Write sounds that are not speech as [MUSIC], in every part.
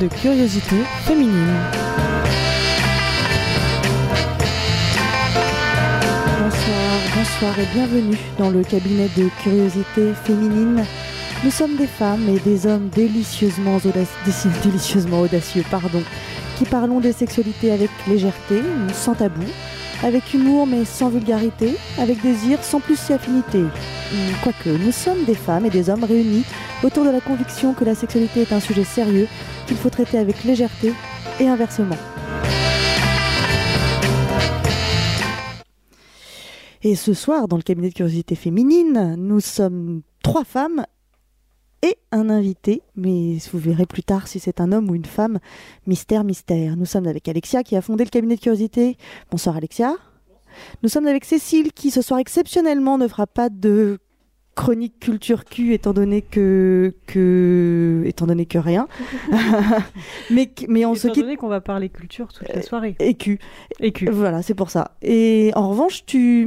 de curiosité féminine. Bonsoir, bonsoir et bienvenue dans le cabinet de curiosité féminine. Nous sommes des femmes et des hommes délicieusement, audacieux, [LAUGHS] délicieusement audacieux, pardon, qui parlons des sexualités avec légèreté, sans tabou, avec humour mais sans vulgarité, avec désir sans plus si affinité. Quoique, nous sommes des femmes et des hommes réunis autour de la conviction que la sexualité est un sujet sérieux qu'il faut traiter avec légèreté et inversement. Et ce soir, dans le cabinet de curiosité féminine, nous sommes trois femmes et un invité, mais vous verrez plus tard si c'est un homme ou une femme. Mystère, mystère. Nous sommes avec Alexia qui a fondé le cabinet de curiosité. Bonsoir Alexia. Nous sommes avec Cécile qui ce soir exceptionnellement ne fera pas de chronique culture Q étant donné que que étant donné que rien. [LAUGHS] Mais mais on se quitte. donné qu'on va parler culture toute la soirée. et Q. Et Q. Voilà c'est pour ça. Et en revanche tu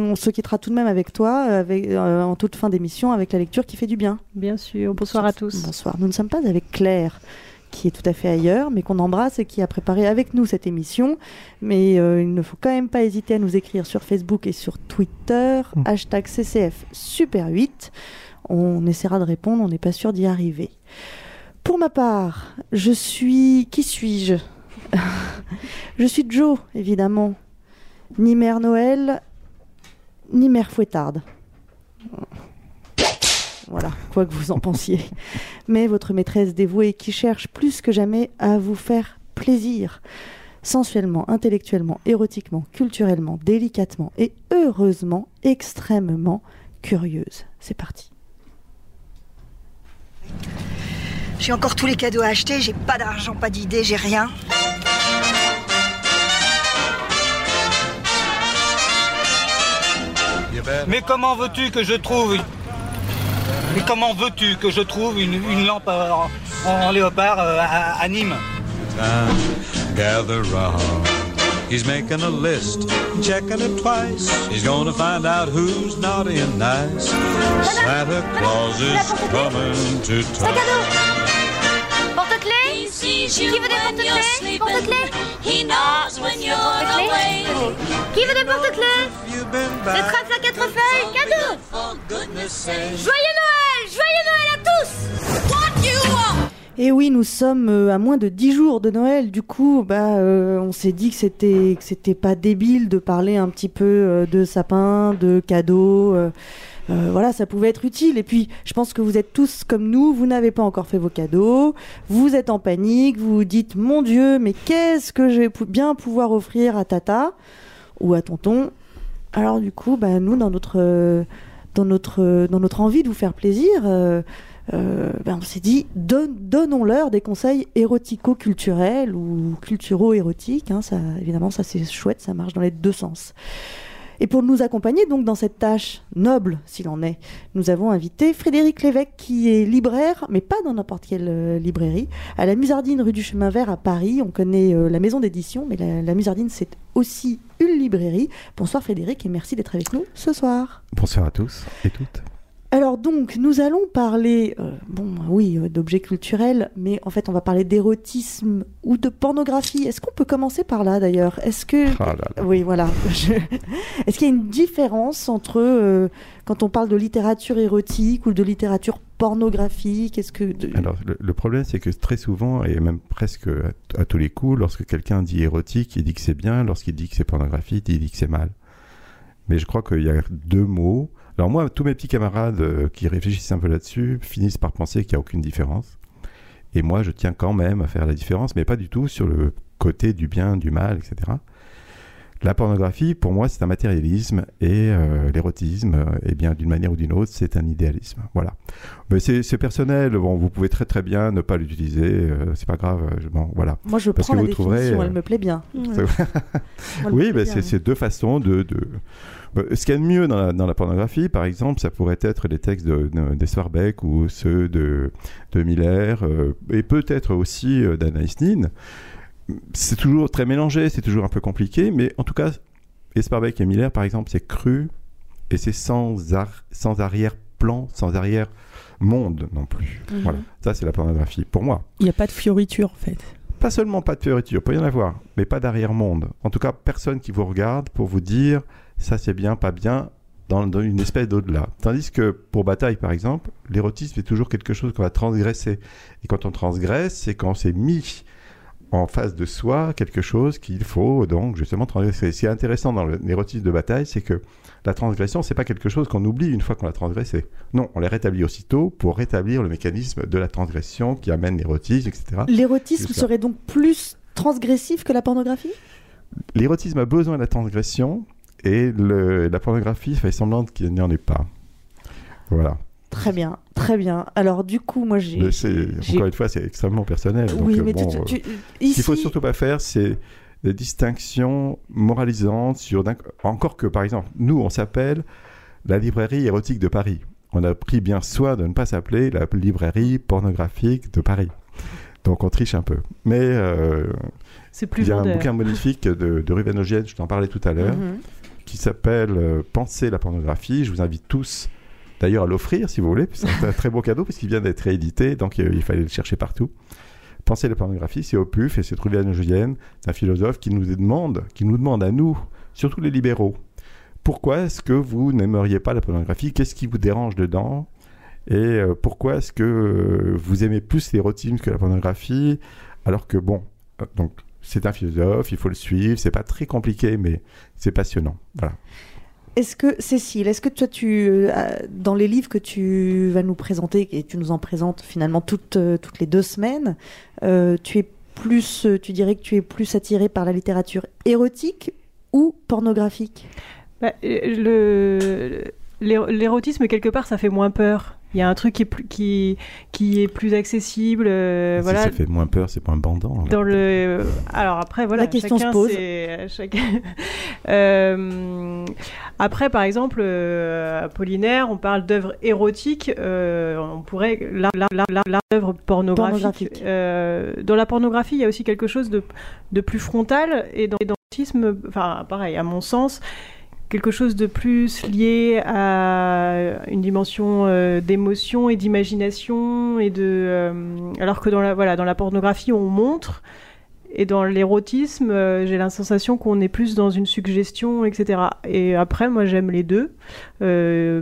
on se quittera tout de même avec toi avec euh, en toute fin d'émission avec la lecture qui fait du bien. Bien sûr. Bonsoir à tous. Bonsoir. Nous ne sommes pas avec Claire qui est tout à fait ailleurs, mais qu'on embrasse et qui a préparé avec nous cette émission. Mais euh, il ne faut quand même pas hésiter à nous écrire sur Facebook et sur Twitter, mm. hashtag CCF Super 8. On essaiera de répondre, on n'est pas sûr d'y arriver. Pour ma part, je suis... Qui suis-je? [LAUGHS] Je suis Joe, évidemment. Ni mère Noël, ni mère fouettarde. Voilà, quoi que vous en pensiez. Mais votre maîtresse dévouée qui cherche plus que jamais à vous faire plaisir. Sensuellement, intellectuellement, érotiquement, culturellement, délicatement et heureusement, extrêmement curieuse. C'est parti. J'ai encore tous les cadeaux à acheter, j'ai pas d'argent, pas d'idée, j'ai rien. Mais comment veux-tu que je trouve mais comment veux-tu que je trouve une, une lampe en, en léopard euh, à, à, Nîmes Gather round. He's making a list, checking it twice. He's gonna find out who's naughty and nice. Santa Claus is coming to town. Porte-clés. Qui veut des porte-clés? Porte-clés. He knows when you're away. Qui veut des porte-clés? À quatre feuilles. Cadeau. Joyeux Noël Joyeux et oui, nous sommes euh, à moins de 10 jours de Noël. Du coup, bah, euh, on s'est dit que c'était que pas débile de parler un petit peu euh, de sapin, de cadeaux. voilà, ça pouvait être utile. Et puis, je pense que vous êtes tous comme nous. Vous n'avez pas encore fait vos cadeaux. Vous êtes en panique. Vous vous dites, mon Dieu, mais qu'est-ce que je vais bien pouvoir offrir à Tata ou à Tonton? Alors, du coup, bah, nous, dans notre envie de vous faire plaisir, euh, ben on s'est dit donnons-leur des conseils érotico-culturels ou culturo-érotiques. Hein, ça, évidemment, ça c'est chouette, ça marche dans les deux sens. Et pour nous accompagner donc dans cette tâche noble, s'il en est, nous avons invité Frédéric Lévesque, qui est libraire, mais pas dans n'importe quelle euh, librairie, à la Musardine rue du Chemin Vert à Paris. On connaît euh, la maison d'édition, mais la, la Musardine, c'est aussi une librairie. Bonsoir Frédéric et merci d'être avec nous ce soir. Bonsoir à tous et toutes. Alors donc, nous allons parler, euh, bon, oui, euh, d'objets culturels, mais en fait, on va parler d'érotisme ou de pornographie. Est-ce qu'on peut commencer par là, d'ailleurs? Est-ce que, ah oui, voilà, est-ce qu'il y a une différence entre euh, quand on parle de littérature érotique ou de littérature pornographique? Est-ce que alors le, problème, c'est que très souvent et même presque à, à tous les coups, lorsque quelqu'un dit érotique, il dit que c'est bien. Lorsqu'il dit que c'est pornographique, il dit que c'est mal. Mais je crois qu'il y a deux mots alors moi, tous mes petits camarades euh, qui réfléchissent un peu là-dessus finissent par penser qu'il n'y a aucune différence. Et moi, je tiens quand même à faire la différence, mais pas du tout sur le côté du bien, du mal, etc. La pornographie, pour moi, c'est un matérialisme et euh, l'érotisme, euh, eh bien, d'une manière ou d'une autre, c'est un idéalisme. Voilà. Mais c'est personnel. Bon, vous pouvez très très bien ne pas l'utiliser. Euh, c'est pas grave. bon, voilà. Moi, je Parce prends que la vous définition. Elle me plaît bien. oui, ben, c'est deux façons de. de... Ce qu'il y a de mieux dans la, dans la, pornographie, par exemple, ça pourrait être les textes de, de ou ceux de, de Miller, et peut-être aussi d'Anaïs Nin c'est toujours très mélangé, c'est toujours un peu compliqué, mais en tout cas, Esparbeck et Miller, par exemple, c'est cru et c'est sans, sans arrière arrière-plan, sans arrière-monde non plus. Mhm. Voilà, ça c'est la pornographie pour moi. Il n'y a pas de fioriture en fait. Pas seulement pas de fioriture, peut y en avoir, mais pas d'arrière-monde. En tout cas, personne qui vous regarde pour vous dire ça c'est bien, pas bien, dans, dans une espèce d'au-delà. Tandis que pour Bataille, par exemple, l'érotisme est toujours quelque chose qu'on va transgresser. Et quand on transgresse, c'est quand c'est mis en face de soi quelque chose qu'il faut donc justement transgresser. Ce qui est intéressant dans l'érotisme de bataille, c'est que la transgression, c'est pas quelque chose qu'on oublie une fois qu'on l'a transgressé. Non, on les rétablit aussitôt pour rétablir le mécanisme de la transgression qui amène l'érotisme, etc. L'érotisme serait donc plus transgressif que la pornographie? L'érotisme a besoin de la transgression et le- la pornographie fait semblant qu'il n'y en ait pas. Voilà. Très bien, très bien. Alors du coup, moi j'ai... Mais c'est- j'ai- encore une fois, c'est extrêmement personnel. Oui, euh, mais bon, tu, euh, tu- Ce ici... qu'il faut surtout pas faire, c'est des distinctions moralisantes sur. Encore que, par exemple, nous, on s'appelle la librairie érotique de Paris. On a pris bien soin de ne pas s'appeler la librairie pornographique de Paris. Donc on triche un peu. Mais euh, il y a un bouquin magnifique de, de Ruben je t'en parlais tout à l'heure, Mhm. Qui s'appelle euh, Penser la pornographie. Je vous invite tous d'ailleurs à l'offrir si vous voulez, c'est un très beau cadeau puisqu'il vient d'être réédité, donc euh, il fallait le chercher partout. Penser la pornographie, c'est au PUF et c'est Ogène, c'est un philosophe qui nous demande, qui nous demande à nous, surtout les libéraux, pourquoi est-ce que vous n'aimeriez pas la pornographie? Qu'est-ce qui vous dérange dedans? Et euh, pourquoi est-ce que vous aimez plus l'érotisme que la pornographie? Alors que bon, donc c'est un philosophe, il faut le suivre, c'est pas très compliqué, mais c'est passionnant. Voilà. Est-ce que, Cécile, est-ce que toi, tu, euh, dans les livres que tu vas nous présenter, et tu nous en présentes finalement toutes, euh, toutes les deux semaines, euh, tu es plus, euh, tu dirais que tu es plus attiré par la littérature érotique ou pornographique? Bah, euh, le l'érotisme quelque part ça fait moins peur. Il y a un truc qui est plus qui qui est plus accessible. euh, si voilà. ça fait moins peur, c'est moins bandant. là. Dans le alors après voilà La question chacun se pose. chacun- [LAUGHS] Euh, après par exemple euh, Apollinaire on parle d'œuvres érotiques euh, on pourrait là là là là, pornographiques Pornographiques. Euh, dans la pornographie il y a aussi quelque chose de de plus frontal et dans et dans enfin pareil à mon sens quelque chose de plus lié à une dimension euh, d'émotion et d'imagination et de euh, alors que dans la voilà dans la pornographie on montre et dans l'érotisme euh, j'ai la sensation qu'on est plus dans une suggestion etc et après moi j'aime les deux.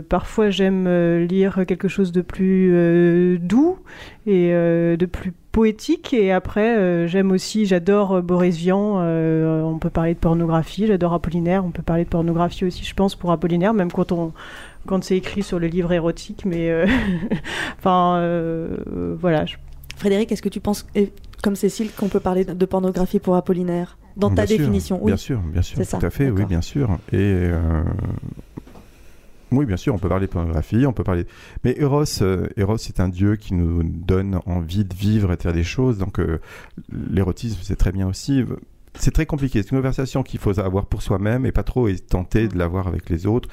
Parfois j'aime lire quelque chose de plus doux et de plus poétique et après euh, j'aime aussi j'adore euh, Boris Vian euh, on peut parler de pornographie j'adore Apollinaire on peut parler de pornographie aussi je pense pour Apollinaire même quand on quand c'est écrit sur le livre érotique mais euh, [LAUGHS] enfin voilà je- Frédéric, est-ce que tu penses, comme Cécile, qu'on peut parler de pornographie pour Apollinaire? Dans ta Bien sûr, définition, oui. Bien sûr, bien sûr, tout ça, à fait, oui, bien sûr. Et euh, oui, bien sûr, on peut parler de pornographie, on peut parler. Mais Eros, euh, Eros, c'est un dieu qui nous donne envie de vivre et de faire des choses. Donc, euh, l'érotisme, c'est très bien aussi. C'est très compliqué. C'est une conversation qu'il faut avoir pour soi-même et pas trop et tenter de l'avoir avec les autres,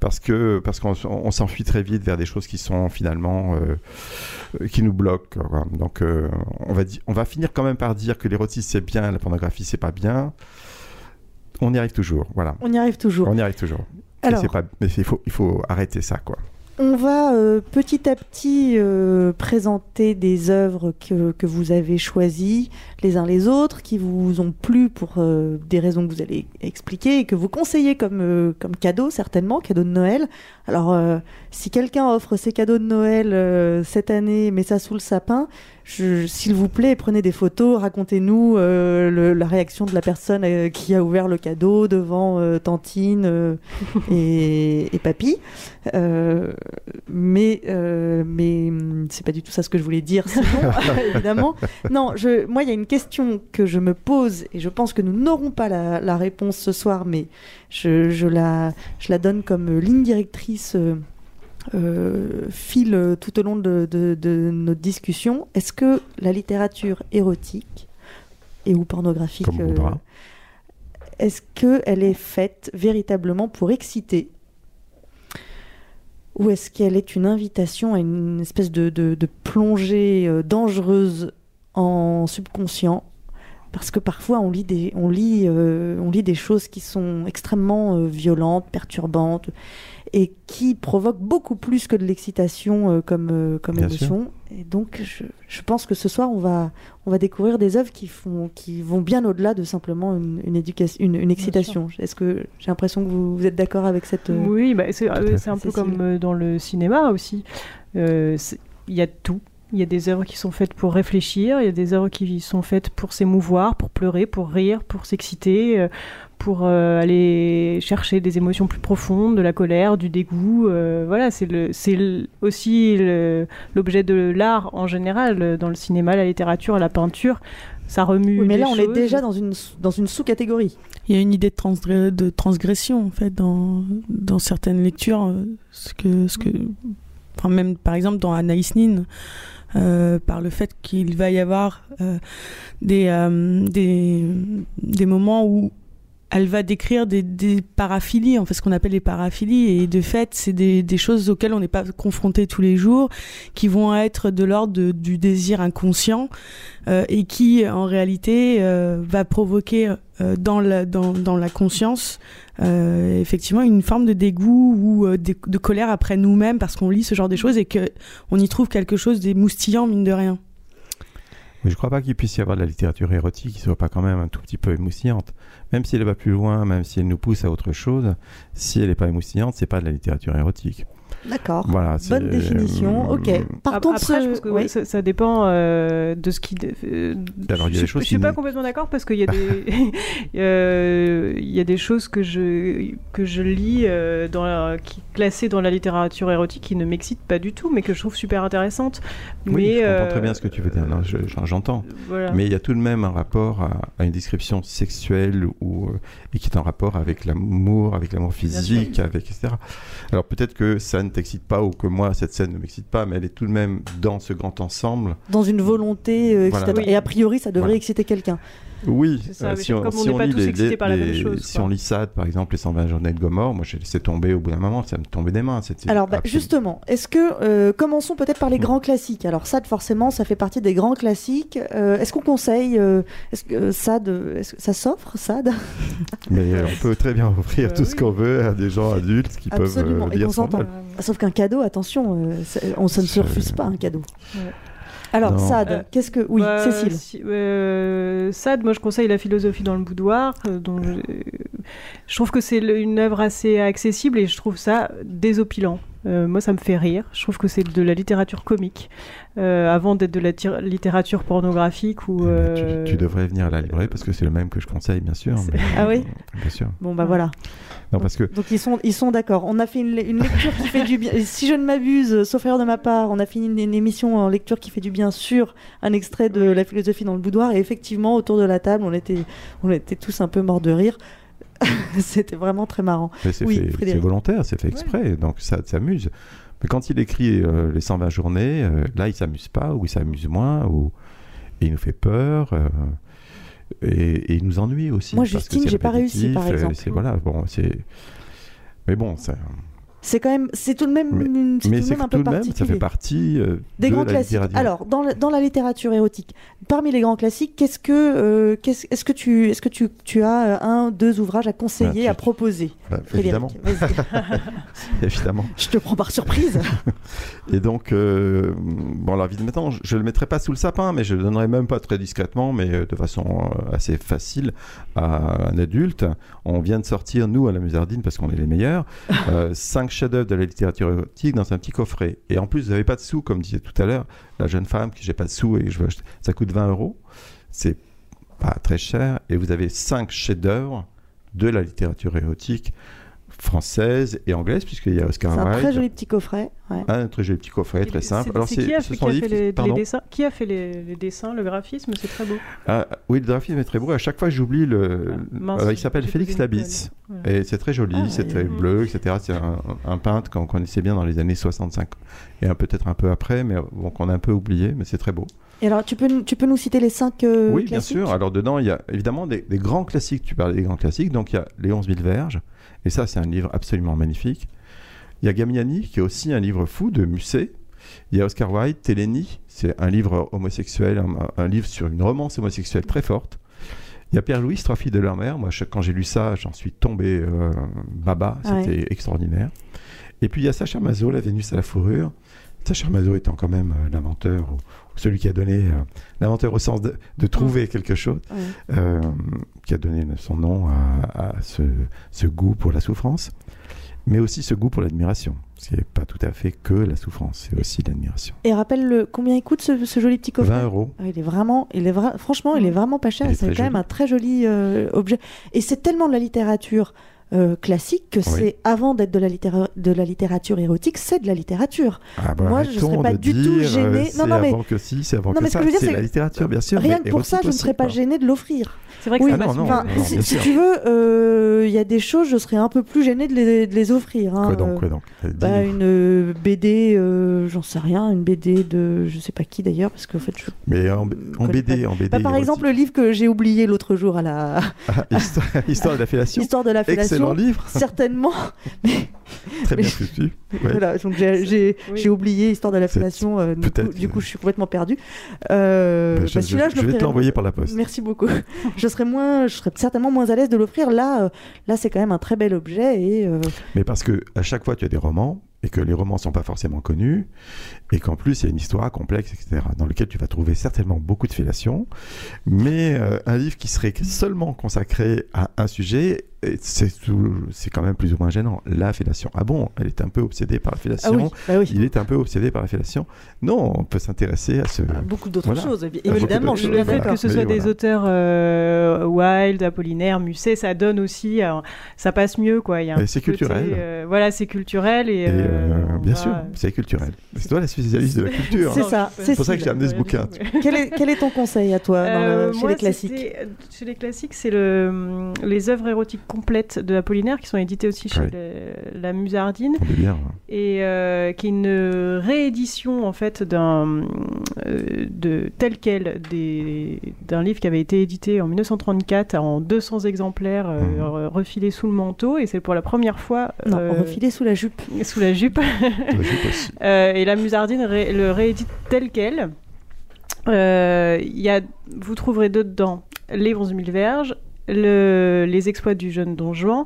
parce que parce qu'on on s'enfuit très vite vers des choses qui sont finalement euh, qui nous bloquent. quoi. Donc, euh, on va on va finir quand même par dire que l'érotisme c'est bien, la pornographie c'est pas bien. On y arrive toujours, voilà. On y arrive toujours. On y arrive toujours. Alors, pas, mais il faut, il faut arrêter ça, quoi. On va euh, petit à petit euh, présenter des œuvres que, que vous avez choisies les uns les autres, qui vous ont plu pour euh, des raisons que vous allez expliquer et que vous conseillez comme, comme cadeau, certainement, cadeau de Noël. Alors, si quelqu'un offre ses cadeaux de Noël cette année, met ça sous le sapin, s'il vous plaît, prenez des photos, racontez-nous euh, la réaction de la personne euh, qui a ouvert le cadeau devant euh, Tantine euh, et, [LAUGHS] et Papy. Euh, mais euh, mais hum, c'est pas du tout ça ce que je voulais dire, sinon, [LAUGHS] évidemment. Non, je, moi, il y a une question que je me pose et je pense que nous n'aurons pas la, la réponse ce soir, mais je, je la, je la donne comme ligne directrice. Euh, fil euh, tout au long de, de- de notre discussion. Est-ce que la littérature érotique et ou pornographique, euh, est-ce qu'elle est faite véritablement pour exciter ou est-ce qu'elle est une invitation à une espèce de, de- de plongée euh, dangereuse en subconscient? Parce que parfois on lit des, on lit, euh, on lit des choses qui sont extrêmement euh, violentes, perturbantes, et qui provoquent beaucoup plus que de l'excitation euh, comme, euh, comme Bien émotion. Et donc, je, je pense que ce soir, on va, on va découvrir des œuvres qui, font, qui vont bien au-delà de simplement une, une, éducation, une, une excitation. Est-ce que j'ai l'impression que vous, vous êtes d'accord avec cette. euh, Oui, bah, c'est euh, un peu comme euh, dans le cinéma aussi. Euh, Il y a tout. Il y a des œuvres qui sont faites pour réfléchir, il y a des œuvres qui sont faites pour s'émouvoir, pour pleurer, pour rire, pour s'exciter, euh, pour euh, aller chercher des émotions plus profondes, de la colère, du dégoût. euh, voilà, c'est le, c'est le- aussi l'objet de l'art en général, dans le cinéma, la littérature, la peinture. Ça remue. Oui, mais là, on est déjà dans une, dans une sous-catégorie. Il y a une idée de, transgression en fait dans, dans certaines lectures, ce que, ce que, enfin même par exemple dans Anaïs Nin, euh, par le fait qu'il va y avoir euh, des, euh, des des moments où elle va décrire des, paraphilies, en fait ce qu'on appelle les paraphilies, et de fait c'est des, des choses auxquelles on n'est pas confronté tous les jours, qui vont être de l'ordre du désir inconscient et qui en réalité va provoquer dans, la, dans, la conscience euh, effectivement une forme de dégoût ou euh, de, colère après nous-mêmes parce qu'on lit ce genre de choses et que on y trouve quelque chose d'émoustillant mine de rien. Mais je crois pas qu'il puisse y avoir de la littérature érotique qui soit pas quand même un tout petit peu émoustillante. Même si elle va plus loin, même si elle nous pousse à autre chose, si elle n'est pas émoustillante, c'est pas de la littérature érotique. D'accord. Voilà. Bonne définition. euh, Ok. Ap- Partons de Après, ce- je pense que oui. ouais, ça, ça dépend euh, de ce qui. euh, Alors, il y a je des suis- choses je suis qui pas complètement d'accord parce qu'il y a des, [LAUGHS] [LAUGHS] euh, il y a des choses que je que je lis euh, dans la- qui classées dans la littérature érotique qui ne m'excitent pas du tout, mais que je trouve super intéressantes. Oui, mais je comprends euh, très bien ce que tu veux dire. Je- J'entends. Voilà. Mais il y a tout de même un rapport à, à une description sexuelle ou, euh, et qui est en rapport avec l'amour, avec l'amour physique, avec etc. Alors peut-être que ça ne t'excite pas ou que moi cette scène ne m'excite pas, mais elle est tout de même dans ce grand ensemble. Dans une volonté euh, Voilà. excitatoire. Oui. Et a priori, ça devrait Voilà. exciter quelqu'un. Oui, ça, euh, si comme on, on si n'est on pas lit tous les- excités les- par la même les- chose, si quoi. on lit Sade, par exemple, les 120 journées de Gomorre, moi j'ai laissé tomber au bout d'un moment, ça me tombait des mains. c'était Alors, bah, justement, est-ce que euh, commençons peut-être par les grands classiques Alors, Sade, forcément, ça fait partie des grands classiques. Euh, est-ce qu'on conseille euh, est-ce que euh, Sade, est-ce que ça s'offre Sade [LAUGHS] Mais euh, on peut très bien offrir Euh, tout ce qu'on veut à des gens adultes qui Absolument, peuvent euh, lire. Sauf qu'un cadeau, attention, euh, on ça ne se refuse pas un cadeau. Ouais. Alors, Non. Sade, Euh, qu'est-ce que oui, Bah, Cécile. si- euh, Sade, moi je conseille la philosophie dans le boudoir. euh, dont je, je trouve que c'est une œuvre assez accessible et je trouve ça désopilant. Euh, moi, ça me fait rire. Je trouve que c'est de la littérature comique euh, avant d'être de la littérature pornographique ou. Euh, Tu, tu devrais venir à la librairie parce que c'est le même que je conseille, bien sûr. Mais- [LAUGHS] Ah oui Bien sûr. Bon, bah voilà. Non, parce que Donc ils sont, ils sont d'accord. On a fait une, une lecture qui fait du bien. [LAUGHS] Si je ne m'abuse, sauf erreur de ma part, on a fini une, une émission en lecture qui fait du bien sur un extrait de La philosophie dans le boudoir. Et effectivement, autour de la table, on était, on était tous un peu morts de rire. [LAUGHS] C'était vraiment très marrant. c'est Oui, volontaire, c'est fait exprès, donc ça s'amuse. Mais quand il écrit euh, les 120 journées, euh, là, il s'amuse pas, ou il s'amuse moins, ou et il nous fait peur, euh, et, et il nous ennuie aussi. Moi, parce Justine, j'ai pas réussi, par exemple. c'est- voilà, bon, c'est. Mais bon, ça, C'est quand même, c'est tout de même, Mais- une- c'est mais tout un peu de même, ça fait partie euh, Des de grands la classiques. littérature. Alors, dans, la- dans la littérature érotique, parmi les grands classiques, qu'est-ce que, euh, est-ce que tu, est-ce que tu, tu as euh, un, deux ouvrages à conseiller, à proposer, Bah, évidemment, [LAUGHS] évidemment. Je te prends par surprise. [LAUGHS] Et donc, euh, bon, la vie de maintenant, je, je le mettrai pas sous le sapin, mais je le donnerai même pas très discrètement, mais de façon assez facile à un adulte. On vient de sortir, nous, à la Musardine, parce qu'on est les meilleurs, euh, [LAUGHS] cinq chefs-d'œuvre de la littérature érotique dans un petit coffret. Et en plus, vous n'avez pas de sous, comme disait tout à l'heure, la jeune femme qui j'ai pas de sous et je veux acheter, ça coûte 20 euros. C'est pas très cher. Et vous avez cinq chefs-d'œuvre de la littérature érotique française et anglaise, puisqu'il y a Oscar C'est un très Wilde. joli petit coffret. ouais. Un très joli petit coffret, très simple. c'est- c'est qui a fait, qui a les, dessins Qui a fait les, les dessins, le graphisme C'est très beau. Ah, oui, le graphisme est très beau. À chaque fois, j'oublie le. Ah, mince, euh, il s'appelle Félix Labisse. colle. Et c'est très joli, Ah, c'est ouais. très bleu, etc. C'est un, un peintre qu'on connaissait bien dans les années 65. Et peut-être un peu après, mais bon, qu'on a un peu oublié, mais c'est très beau. Et alors, tu peux, nous- tu peux nous citer les cinq euh, oui, bien sûr. Alors, dedans, il y a évidemment des, des grands classiques. Tu parlais des grands classiques. Donc, il y a Les 11 000 verges. Et ça, c'est un livre absolument magnifique. Il y a Gamiani, qui est aussi un livre fou de Musset. Il y a Oscar Wilde, Télénie. C'est un livre homosexuel, un, un livre sur une romance homosexuelle très forte. Il y a Pierre Louis, Trois filles de leur mère. Moi, je- quand j'ai lu ça, j'en suis tombé euh, baba. Ouais. C'était extraordinaire. Et puis il y a Sacha Mazo, La Vénus à la fourrure. Sacha Mazo étant quand même euh, l'inventeur, celui qui a donné euh, l'inventeur au sens de, de trouver quelque chose, euh, qui a donné son nom à, à ce, ce goût pour la souffrance, mais aussi ce goût pour l'admiration. Ce qui n'est pas tout à fait que la souffrance, c'est aussi l'admiration. Et rappelle-le, combien il coûte ce, ce joli petit coffret? 20 euros. Ah, Il est vraiment, il est vra- franchement, il est vraiment pas cher. C'est quand même un très joli euh, objet. Et c'est tellement de la littérature euh, classique que c'est avant d'être de la littéra- de la littérature érotique, c'est de la littérature. Ah bah, Moi, je arrêtons serais pas du tout gênée. euh, Non, C'est non, mais- avant que si, c'est avant Non, que ça. C'est la littérature, bien sûr. Rien que pour ça, je ne serais pas gênée de l'offrir. C'est vrai que Oui. ça Ah non. Enfin, si, tu veux, euh, il y a des choses, je serais un peu plus gênée de les, de les offrir. hein. Quoi donc, quoi donc bah, une BD, euh, j'en sais rien, une BD de je sais pas qui d'ailleurs, parce qu'en fait, je... Mais en, BD, en BD. Bah, par érotique. exemple, le livre que j'ai oublié l'autre jour à la Ah, histoire, histoire de la fellation. [LAUGHS] Histoire de la Excellent livre, [LAUGHS] certainement. Mais très mais bien je- foutu. Ouais. voilà, donc j'ai Oui. oublié Histoire de la C'est- fellation. euh, du, coup, peut-être, du coup, euh, je suis complètement perdu. Euh, Bah, je, bah, je- celui-là, je, je vais te l'envoyer par la poste. Merci beaucoup. [LAUGHS] je serais moins, je serais certainement moins à l'aise de l'offrir. Là, euh, là, c'est quand même un très bel objet et euh, Mais parce que à chaque fois tu as des romans et que les romans sont pas forcément connus et qu'en plus il y a une histoire complexe, etc. Dans lequel tu vas trouver certainement beaucoup de fellation, mais euh, un livre qui serait seulement consacré à un sujet, et c'est quand même plus ou moins gênant. La fellation. Ah bon, elle est un peu obsédée par la ah fellation. oui, bah oui. Il est un peu obsédé par la fellation. Non, on peut s'intéresser à ce. Ah, beaucoup d'autres Voilà. choses, évidemment. le fait que ce Mais soit des auteurs euh, Wilde, Apollinaire, Musset, ça donne aussi, ça passe mieux quoi. Il y a un Et petit c'est culturel. euh, voilà, c'est culturel et, Et, euh, bien sûr, c'est culturel. C'est toi la spécialiste de la culture. C'est hein. ça, C'est pour ça que j'ai amené ce bouquin. Quel est, quel est ton conseil à toi dans Euh, le- chez moi, les classiques c'était- Chez les classiques, c'est le, les œuvres érotiques complètes de Apollinaire qui sont éditées aussi chez le- la Musardine bien. hein. et euh, qui est une réédition en fait d'un euh, de tel quel d'un livre qui avait été édité en 1934 en 200 exemplaires euh, re- refilés sous le manteau et c'est pour la première fois Non, euh, refilé sous la jupe. sous la jupe aussi. [LAUGHS] Euh, et la Musardine ré- le réédite tel quel. Euh, y a, vous trouverez dedans les 11 000 verges, le- les exploits du jeune Don Juan,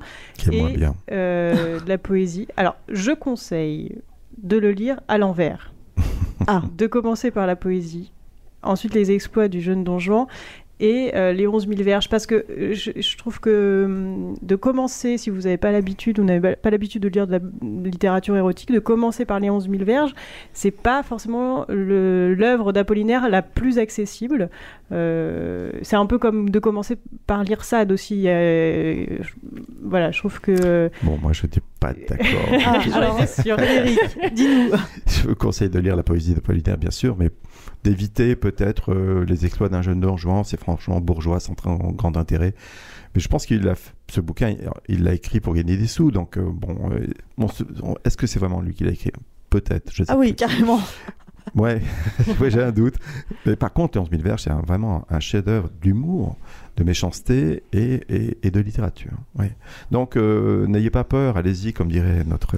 Et- bien. euh, de la poésie. Alors, je conseille de le lire à l'envers. [LAUGHS] Ah. De commencer par la poésie, ensuite les exploits du jeune Don Juan et euh, les 11 000 verges. Parce que euh, je, je trouve que hum, de commencer, si vous n'avez pas l'habitude, vous n'avez pas l'habitude de lire de la littérature érotique, de commencer par les 11 000 verges, c'est pas forcément l'œuvre d'Apollinaire la plus accessible. Euh, c'est un peu comme de commencer par lire Sade aussi. Euh, je- voilà, je trouve que. Bon, moi, je n'étais pas d'accord. [LAUGHS] Ah, J'en étais sûre. Frédéric, dis-nous. [LAUGHS] Je vous conseille de lire la poésie d'Apollinaire, bien sûr, mais d'éviter peut-être euh, les exploits d'un jeune Juan. C'est franchement bourgeois, sans très grand intérêt. Mais je pense qu'il a ce bouquin, il- l'a écrit pour gagner des sous. Donc, euh, bon, euh, est-ce que c'est vraiment lui qui l'a écrit? Peut-être. Ah oui, carrément. [LAUGHS] Ouais, [LAUGHS] ouais j'ai un doute. Mais par contre, Les 11 000 verges, c'est vraiment un chef-d'œuvre d'humour, de méchanceté et, et- et de littérature. Ouais. Donc, euh, n'ayez pas peur, allez-y, comme dirait notre.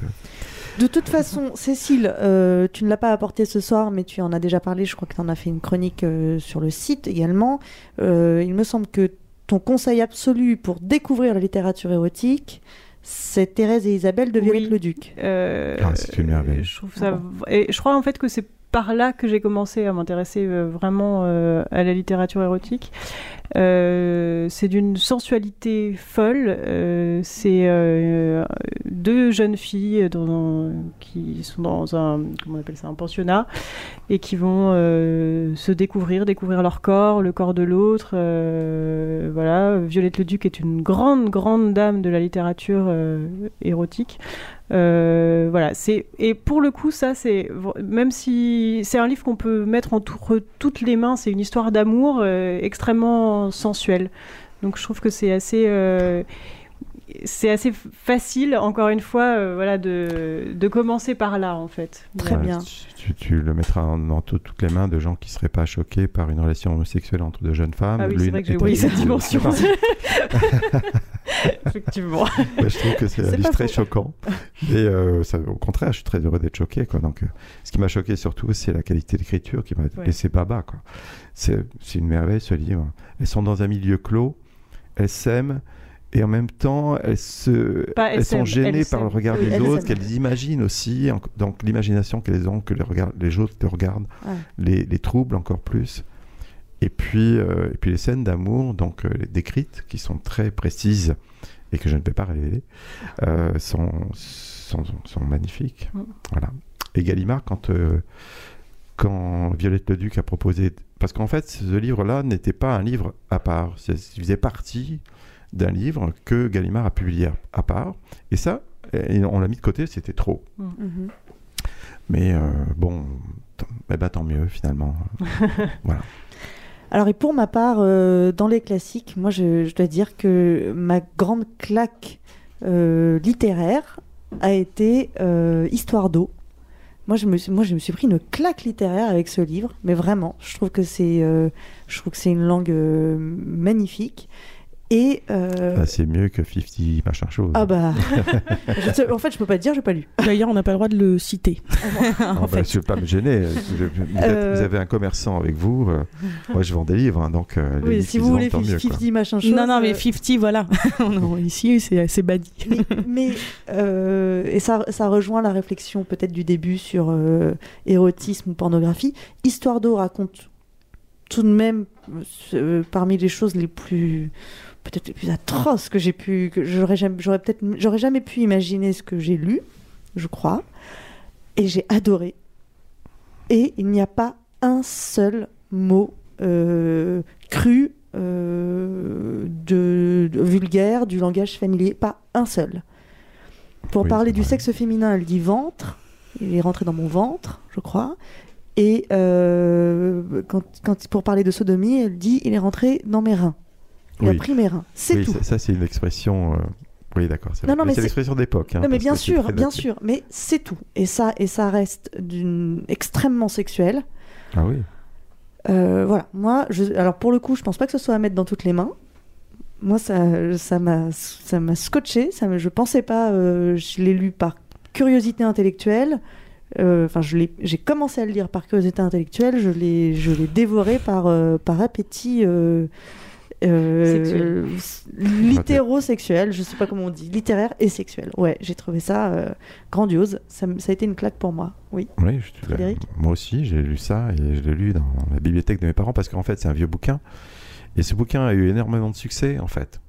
De toute façon, Cécile, euh, tu ne l'as pas apporté ce soir, mais tu en as déjà parlé. Je crois que tu en as fait une chronique euh, sur le site également. Euh, il me semble que ton conseil absolu pour découvrir la littérature érotique, c'est Thérèse et Isabelle de Violette Oui. le Duc. Euh, Ah, c'est une merveille. Je trouve ça. Et je crois en fait que c'est par là que j'ai commencé à m'intéresser euh, vraiment euh, à la littérature érotique. Euh, c'est d'une sensualité folle. C'est deux jeunes filles qui sont dans un comment on appelle ça un pensionnat et qui vont se découvrir, découvrir leur corps, le corps de l'autre. Voilà, Violette le Duc est une grande grande dame de la littérature érotique. Euh, voilà, c'est et pour le coup ça c'est même si c'est un livre qu'on peut mettre entre toutes les mains, c'est une histoire d'amour euh, extrêmement sensuelle. Donc je trouve que c'est assez euh, c'est assez facile encore une fois voilà de, de commencer par là en fait. Très bien. Tu, tu- le mettras en- tout- toutes les mains de gens qui seraient pas choqués par une relation homosexuelle entre deux jeunes femmes. Ah oui, c'est vrai que j'ai oublié cette dimension. [LAUGHS] [LAUGHS] Effectivement. Je trouve que c'est un livre très choquant. Et euh, ça, au contraire, je suis très heureux d'être choqué. Quoi. Donc, euh, ce qui m'a choqué surtout, c'est la qualité d'écriture qui m'a Ouais. laissé baba. Quoi. C'est, une merveille ce livre. Elles sont dans un milieu clos. elles s'aiment et en même temps elles, se, Pas elles sont gênées par le regard Oui, des autres, qu'elles imaginent aussi, en- donc l'imagination qu'elles ont, que les, regard- les autres les regardent, Ouais. les, les troubles encore plus. Et puis, euh, et puis les scènes d'amour, donc euh, décrites, qui sont très précises et que je ne vais pas révéler, euh, sont, sont, sont magnifiques. Mm. Voilà. Et Gallimard, quand, euh, quand Violette Leduc a proposé. Parce qu'en fait, ce livre-là n'était pas un livre à part. C'est- Il faisait partie d'un livre que Gallimard a publié à, part. Et ça, et on l'a mis de côté, c'était trop. Mhm. Mais euh, bon, tant, eh ben, tant mieux finalement. [LAUGHS] voilà. Alors, et pour ma part, euh, dans les classiques, moi, je, dois dire que ma grande claque euh, littéraire a été euh, Histoire d'eau. Moi je, me suis, pris une claque littéraire avec ce livre, mais vraiment, je trouve que c'est, une langue magnifique. Et euh, Ah, c'est mieux que 50 machin chose. ah bah, [LAUGHS] je en fait, je peux pas te dire, j'ai pas lu. D'ailleurs, on n'a pas le droit de le citer. [LAUGHS] Ah, en bah, fait. je ne vais pas me gêner. Je- vous, êtes- Euh. vous avez un commerçant avec vous. euh, moi, je vends des livres, hein, donc euh, les Oui, livres si vous voulez vendent, tant mieux, quoi. 50 machin chose. Non, non, mais euh, 50, voilà. [LAUGHS] non, ici, c'est badi. mais, mais, euh, et ça, ça rejoint la réflexion peut-être du début sur euh, érotisme ou pornographie. Histoire d'eau raconte tout de même euh, parmi les choses les plus peut-être les plus atroces que j'ai pu que j'aurais jamais j'aurais peut-être j'aurais jamais pu imaginer ce que j'ai lu, je crois, et j'ai adoré. Et il n'y a pas un seul mot euh, cru euh, de, de vulgaire du langage familier, pas un seul. Pour Oui, parler du vrai. sexe féminin, elle dit ventre. Il est rentré dans mon ventre, je crois. Et euh, quand, quand- pour parler de sodomie, elle dit il est rentré dans mes reins. Oui. mes reins. C'est Oui, tout. ça, ça, c'est une expression. euh, Oui, d'accord. c'est Non, non, mais c'est l'expression d'époque. hein, non, mais bien sûr, bien sûr. Mais c'est tout. Et ça, et ça reste d'une extrêmement sexuel. Ah oui. Euh, voilà, moi, je, alors pour le coup, je pense pas que ce soit à mettre dans toutes les mains. Moi, ça, ça m'a, ça m'a scotché. Ça, me- je pensais pas. euh, je l'ai lu par curiosité intellectuelle. Euh, Enfin, je l'ai, j'ai commencé à le lire par curiosité intellectuelle. Je l'ai, je l'ai dévoré par, par appétit. Euh, littérosexuel, je sais pas comment on dit, littéraire et sexuel. Ouais, j'ai trouvé ça euh, grandiose. Ça, a été une claque pour moi. Oui. Oui, je te- Frédéric? moi aussi, j'ai lu ça et je l'ai lu dans la bibliothèque de mes parents parce qu'en fait, c'est un vieux bouquin. Et ce bouquin a eu énormément de succès, en fait.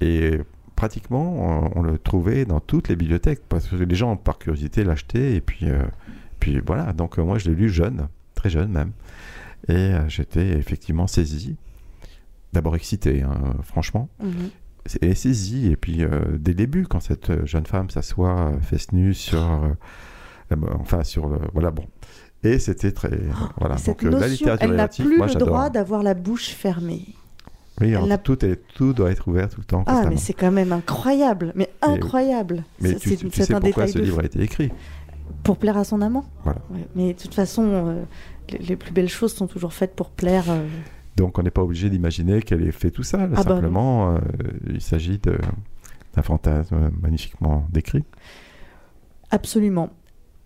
Et pratiquement, on, on le trouvait dans toutes les bibliothèques parce que les gens, par curiosité, l'achetaient. Et puis, euh, puis voilà. Donc, euh, moi, je l'ai lu jeune, très jeune même. Et euh, j'étais effectivement saisi. D'abord excité, hein, franchement. C'est- Et saisi. Et puis, euh, dès le début, quand cette euh, jeune femme s'assoit, euh, fesse nue sur. euh, enfin, sur le. Voilà, bon. Et c'était très. voilà. Cette Donc, euh, la notion, littérature elle n'a plus moi, le droit d'avoir la bouche fermée. Oui, tout, est, tout doit être ouvert tout le temps. Ah, mais c'est quand même incroyable, mais incroyable. Mais C'est- tu, tu c'est sais un pourquoi ce de livre a été écrit. Pour plaire à son amant. Voilà. Ouais, Mais de toute façon, euh, les, les plus belles choses sont toujours faites pour plaire. euh, Donc, on n'est pas obligé d'imaginer qu'elle ait fait tout ça. Ah bah. Simplement, euh, il s'agit d'un fantasme magnifiquement décrit. Absolument.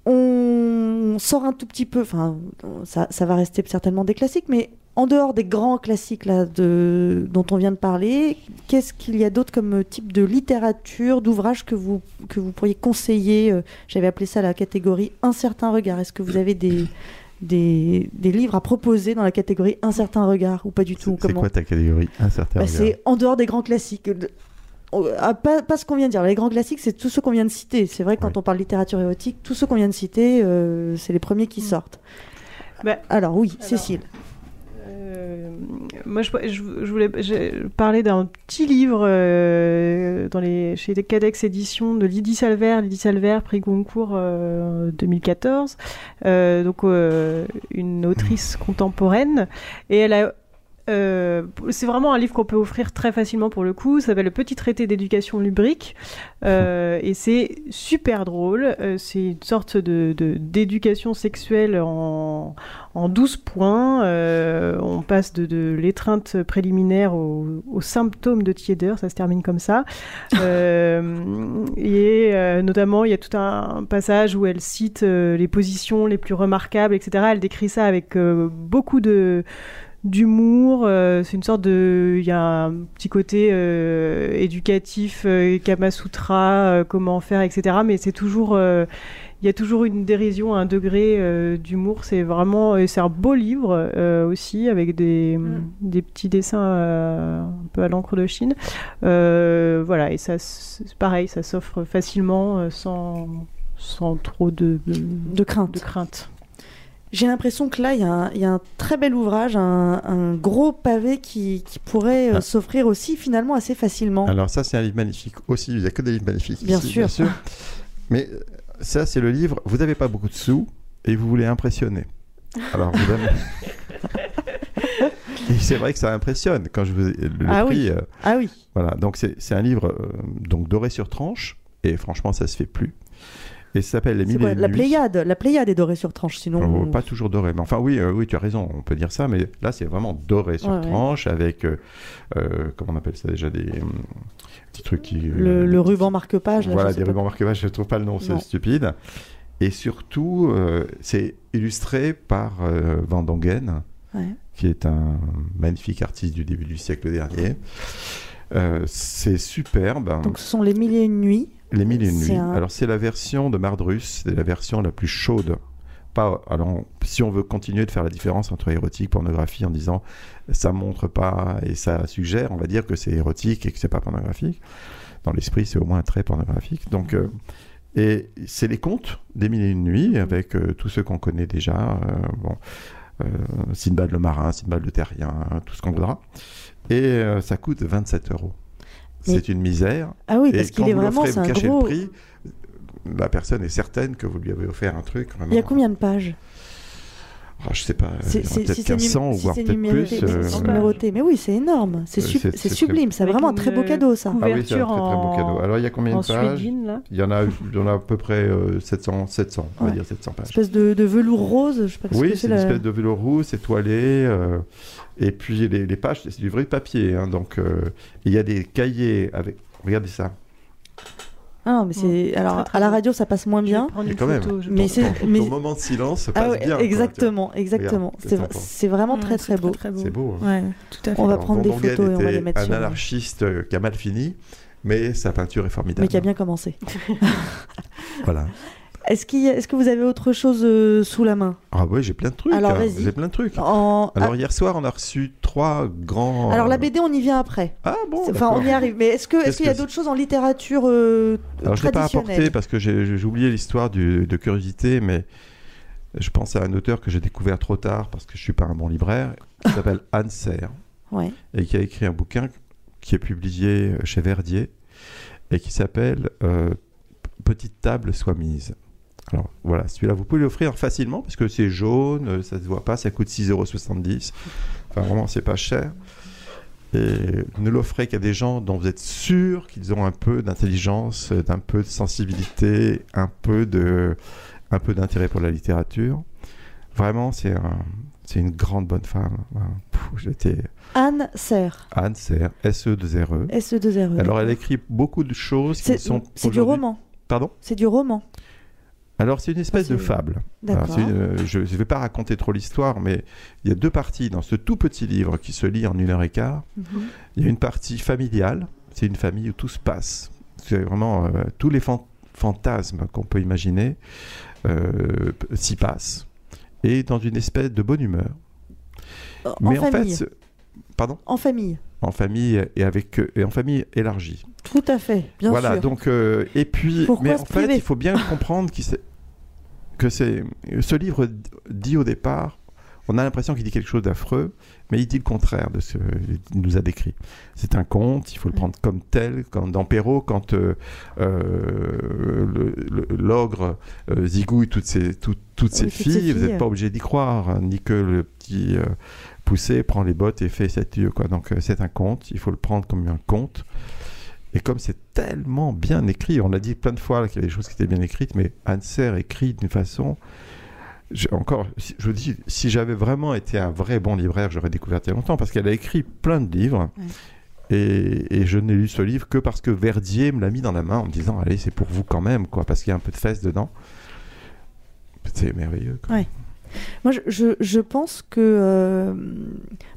On sort un tout petit peu, enfin, ça, ça va rester certainement des classiques, mais en dehors des grands classiques là, de, dont on vient de parler, qu'est-ce qu'il y a d'autre comme type de littérature, d'ouvrage que vous, que vous pourriez conseiller? Euh, J'avais appelé ça la catégorie Un certain regard. Est-ce que vous avez des, des, des livres à proposer dans la catégorie Un certain regard ou pas du tout C'est Comment quoi ta catégorie Un certain Bah, regard. c'est en dehors des grands classiques. De- oh, ah, pas, pas ce qu'on vient de dire. Les grands classiques, c'est tous ceux qu'on vient de citer. C'est vrai que quand Oui. on parle littérature érotique, tous ceux qu'on vient de citer, euh, c'est les premiers qui sortent. Bah, Alors oui, alors, Cécile. Euh, moi, je, voulais parler d'un petit livre euh, dans les, chez Cadex Éditions de Lydie Salver. Lydie Salver, prix Goncourt euh, 2014. Euh, donc, une autrice contemporaine. Et elle a. euh, c'est vraiment un livre qu'on peut offrir très facilement pour le coup. Ça s'appelle Le Petit Traité d'éducation lubrique. Euh, et c'est super drôle. Euh, c'est une sorte d'éducation sexuelle en, en 12 points. On passe de, l'étreinte préliminaire aux, aux symptômes de tiédeur, ça se termine comme ça. Et notamment, il y a tout un, passage où elle cite les positions les plus remarquables, etc. Elle décrit ça avec beaucoup de d'humour. euh, c'est une sorte de, il y a un petit côté euh, éducatif, euh, Kama Sutra, euh, comment faire, etc. Mais c'est toujours, il y a toujours une dérision à un degré d'humour. C'est vraiment, c'est un beau livre aussi avec des, des petits dessins un peu à l'encre de Chine. Voilà, et ça, pareil, ça s'offre facilement sans, sans trop de, De crainte. de crainte. J'ai l'impression que là, il y, a un- il y a un très bel ouvrage, un, un gros pavé qui, qui pourrait euh, Ah. s'offrir aussi finalement assez facilement. Alors ça, c'est un livre magnifique aussi. Il n'y a que des livres magnifiques. Bien ici, sûr. Mais euh, ça, c'est le livre. Vous n'avez pas beaucoup de sous et vous voulez impressionner. Alors vous avez- [LAUGHS] Et c'est vrai que ça impressionne quand je vous le Ah prix. oui. euh, Ah oui, voilà. Donc c'est c'est un livre euh, donc doré sur tranche et franchement, ça se fait plus. Et ça s'appelle Les Mille quoi et La Nuits. Pléiade, la Pléiade est dorée sur tranche, sinon. Pas toujours doré, mais enfin oui, euh, oui, tu as raison, on peut dire ça, mais là c'est vraiment doré sur Ouais, ouais. tranche avec, euh, euh, comment on appelle ça déjà, des petits trucs qui... le, le ruban marque-page. là, Voilà, des rubans marque-page, je trouve pas le nom, c'est stupide. Et surtout, c'est illustré par Van Dongen, Ouais. qui est un magnifique artiste du début du siècle dernier. Euh, c'est superbe. Donc ce sont les mille et une nuits. Les Mille et une nuits. un- Alors c'est la version de Mardrus, c'est la version la plus chaude. Pas, alors, si on veut continuer de faire la différence entre érotique, pornographie, en disant ça montre pas et ça suggère, on va dire que c'est érotique et que c'est pas pornographique. Dans l'esprit, c'est au moins très pornographique. Donc, euh, et c'est les contes des Mille et une nuits avec euh, tous ceux qu'on connaît déjà. euh, bon, euh, Sinbad le marin, Sinbad le terrien, tout ce qu'on voudra. Et ça coûte 27 euros. Mais- C'est une misère. Ah oui, parce qu'il quand est vraiment, vous un gros. le prix, la personne est certaine que vous lui avez offert un truc. Vraiment. Il y a combien de pages Ah, Je sais pas, peut-être si c'est 1500 num- ou si voire peut-être plus. euh, numéroté. Mais oui, c'est énorme. C'est su- c'est- c'est c'est sublime. C'est vraiment un une, très beau euh, cadeau, ça. Ah oui, c'est un très beau en- cadeau. Alors il y a combien En de pages il y, en a, il y en a à peu près euh, 700, 700, on va dire 700 pages. Espèce de, de velours rose. Je sais pas ce Oui, que c'est c'est une la- espèce de velours rouge, c'est toilé. euh, et puis les, les pages, c'est du vrai papier. hein, donc euh, il y a des cahiers avec. Regardez ça. Ah, mais c'est. Alors, Très, très à la radio, ça passe moins bien. Mais quand même. photo, Mais c'est- mais- moment de silence se passe Ah ouais, bien. quoi, exactement, exactement. C'est vraiment très Ouais, très c'est beau. Très, beau. C'est beau. hein. Ouais, tout à fait. On va Alors, prendre des photos et on va les était mettre un sur- anarchiste euh, qui a mal fini, mais sa peinture est formidable. Mais qui a bien commencé. Voilà. [LAUGHS] Est-ce que vous avez autre chose euh, sous la main? Ah oui, j'ai plein de trucs. Alors, hein, vas-y. J'ai plein de trucs. En- Alors hier soir, on a reçu trois grands. ah, alors la BD, on y vient après. Ah bon. Enfin, on y arrive. Mais est-ce que est-ce Qu'est-ce qu'il y a d'autres choses en littérature euh, Alors je l'ai pas apporté traditionnelle parce que j'ai oublié l'histoire de curiosité, mais je pense à un auteur que j'ai découvert trop tard parce que je suis pas un bon libraire, qui s'appelle [LAUGHS] Anne Serre Ouais. et qui a écrit un bouquin qui est publié chez Verdier et qui s'appelle euh, Petite table soit mise. Alors voilà, celui-là, vous pouvez l'offrir facilement parce que c'est jaune, euh, ça se voit pas, ça coûte 6,70€. Enfin, vraiment, c'est pas cher. Et ne l'offrez qu'à des gens dont vous êtes sûr qu'ils ont un peu d'intelligence, d'un peu de sensibilité, un peu de, un peu d'intérêt pour la littérature. Vraiment, c'est un, c'est une grande bonne femme. J'étais Anne Serre. Anne Serre, SE2RE. SE2RE. Alors, elle écrit beaucoup de choses qui C'est sont. c'est du roman. Pardon? C'est du roman. Alors, c'est une espèce Ah, de fable. Alors, une- euh, je ne vais pas raconter trop l'histoire, mais il y a deux parties dans ce tout petit livre qui se lit en une heure et quart. Mhm. Il y a une partie familiale, c'est une famille où tout se passe. C'est vraiment euh, tous les fan- fantasmes qu'on peut imaginer euh, s'y passent. Et dans une espèce de bonne humeur. En Mais en famille. fait, ce- pardon? En famille. En famille et, avec, et en famille élargie. Tout à fait. Bien voilà, sûr. donc, euh, et puis, Pourquoi mais en fait, il faut bien [LAUGHS] comprendre s'est- que c'est, ce livre dit au départ, on a l'impression qu'il dit quelque chose d'affreux, mais il dit le contraire de ce qu'il nous a décrit. C'est un conte, il faut le prendre comme tel, comme dans Perrault, quand euh, euh, l'ogre euh, zigouille toutes ses, tout- toutes Oui, filles, ses vous n'êtes pas obligé d'y croire, hein, ni que le petit poussé prend les bottes et fait sept lieues. Quoi. Donc euh, c'est un conte, il faut le prendre comme un conte. Et comme c'est tellement bien écrit, on a dit plein de fois qu'il y avait des choses qui étaient bien écrites, mais Anne Serre écrit d'une façon. je- encore, je vous dis, si j'avais vraiment été un vrai bon libraire, j'aurais découvert il y a longtemps, parce qu'elle a écrit plein de livres. Ouais. Et, et je n'ai lu ce livre que parce que Verdier me l'a mis dans la main en me disant Allez, c'est pour vous quand même, quoi, parce qu'il y a un peu de fesses dedans. C'est merveilleux. quoi. Ouais. Moi, je, je, je pense que euh,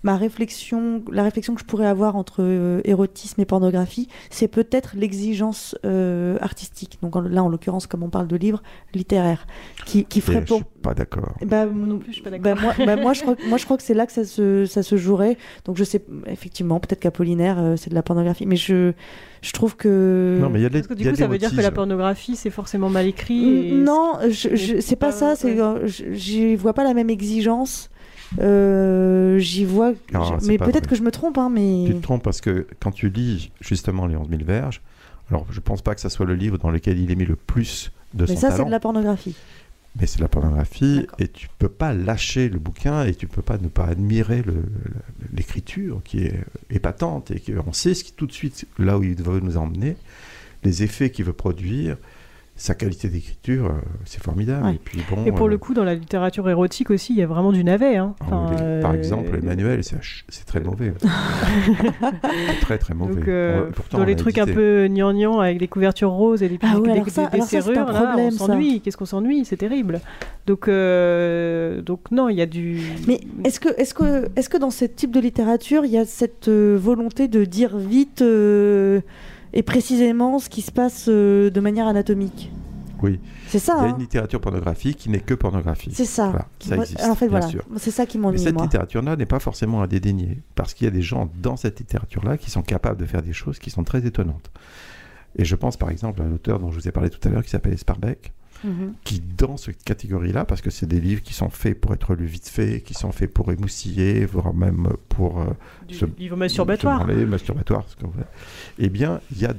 ma réflexion, la réflexion que je pourrais avoir entre euh, érotisme et pornographie, c'est peut-être l'exigence euh, artistique. Donc en- là, en l'occurrence, comme on parle de livres littéraires, qui, ferait pour. Pas d'accord. Bah, non plus, je suis pas bah, d'accord. moi, bah, moi, je crois, que- moi, je crois que c'est là que ça se, ça se jouerait. Donc, je sais, effectivement, peut-être qu'Apollinaire, euh, c'est de la pornographie. Mais je, je trouve que. Non, mais il y a de l'é- Parce que du coup, ça veut dire que la pornographie, c'est forcément mal écrit. et Non, je, je- mais c'est pas pas- ça. C'est, ouais. j'y vois pas la même exigence. Euh, j'y vois. Ah, mais peut-être que je me trompe, hein, mais. Tu te trompes parce que quand tu lis justement les 11 000 verges, alors je pense pas que ça soit le livre dans lequel il est mis le plus de mais son ça, c'est de la pornographie. Mais c'est la pornographie et tu peux pas lâcher le bouquin et tu peux pas ne pas admirer l'écriture qui est épatante et qu'on sait ce qui tout de suite là où il veut nous emmener, les effets qu'il veut produire, sa qualité d'écriture, euh, c'est formidable. Ouais. Et puis bon. Et pour euh, le coup, dans la littérature érotique aussi, il y a vraiment du navet. Hein. ah Enfin, oui, les- par euh, exemple, Emmanuel, c'est ch- très mauvais. [LAUGHS] Très très mauvais. Donc, euh, On- pourtant, dans les a trucs un peu gnangnang avec des couvertures roses et des, Ah ouais, des, ça- des- ça, serrures, là, problème, on s'ennuie. Qu'est-ce qu'on s'ennuie? C'est terrible. Donc, euh, donc non, il y a du. Mais est-ce que, est-ce que, est-ce que dans ce type de littérature, il y a cette euh, volonté de dire vite euh, et précisément ce qui se passe euh, de manière anatomique Oui. C'est ça. Il y a hein une littérature pornographique qui n'est que pornographie. c'est ça. Voilà, ça existe, en fait, bien voilà. sûr. C'est ça qui Mais m'ennuie, cette littérature-là n'est pas forcément à dédaigner, parce qu'il y a des gens dans cette littérature-là qui sont capables de faire des choses qui sont très étonnantes. Et je pense par exemple à un auteur dont je vous ai parlé tout à l'heure qui s'appelle Sparbeck, Mhm. qui dans cette catégorie-là, parce que c'est des livres qui sont faits pour être lus vite fait, qui sont faits pour émoustiller, voire même pour euh, du se- livre masturbatoire. se masturbatoire, ce qu'on. Eh bien, il y a,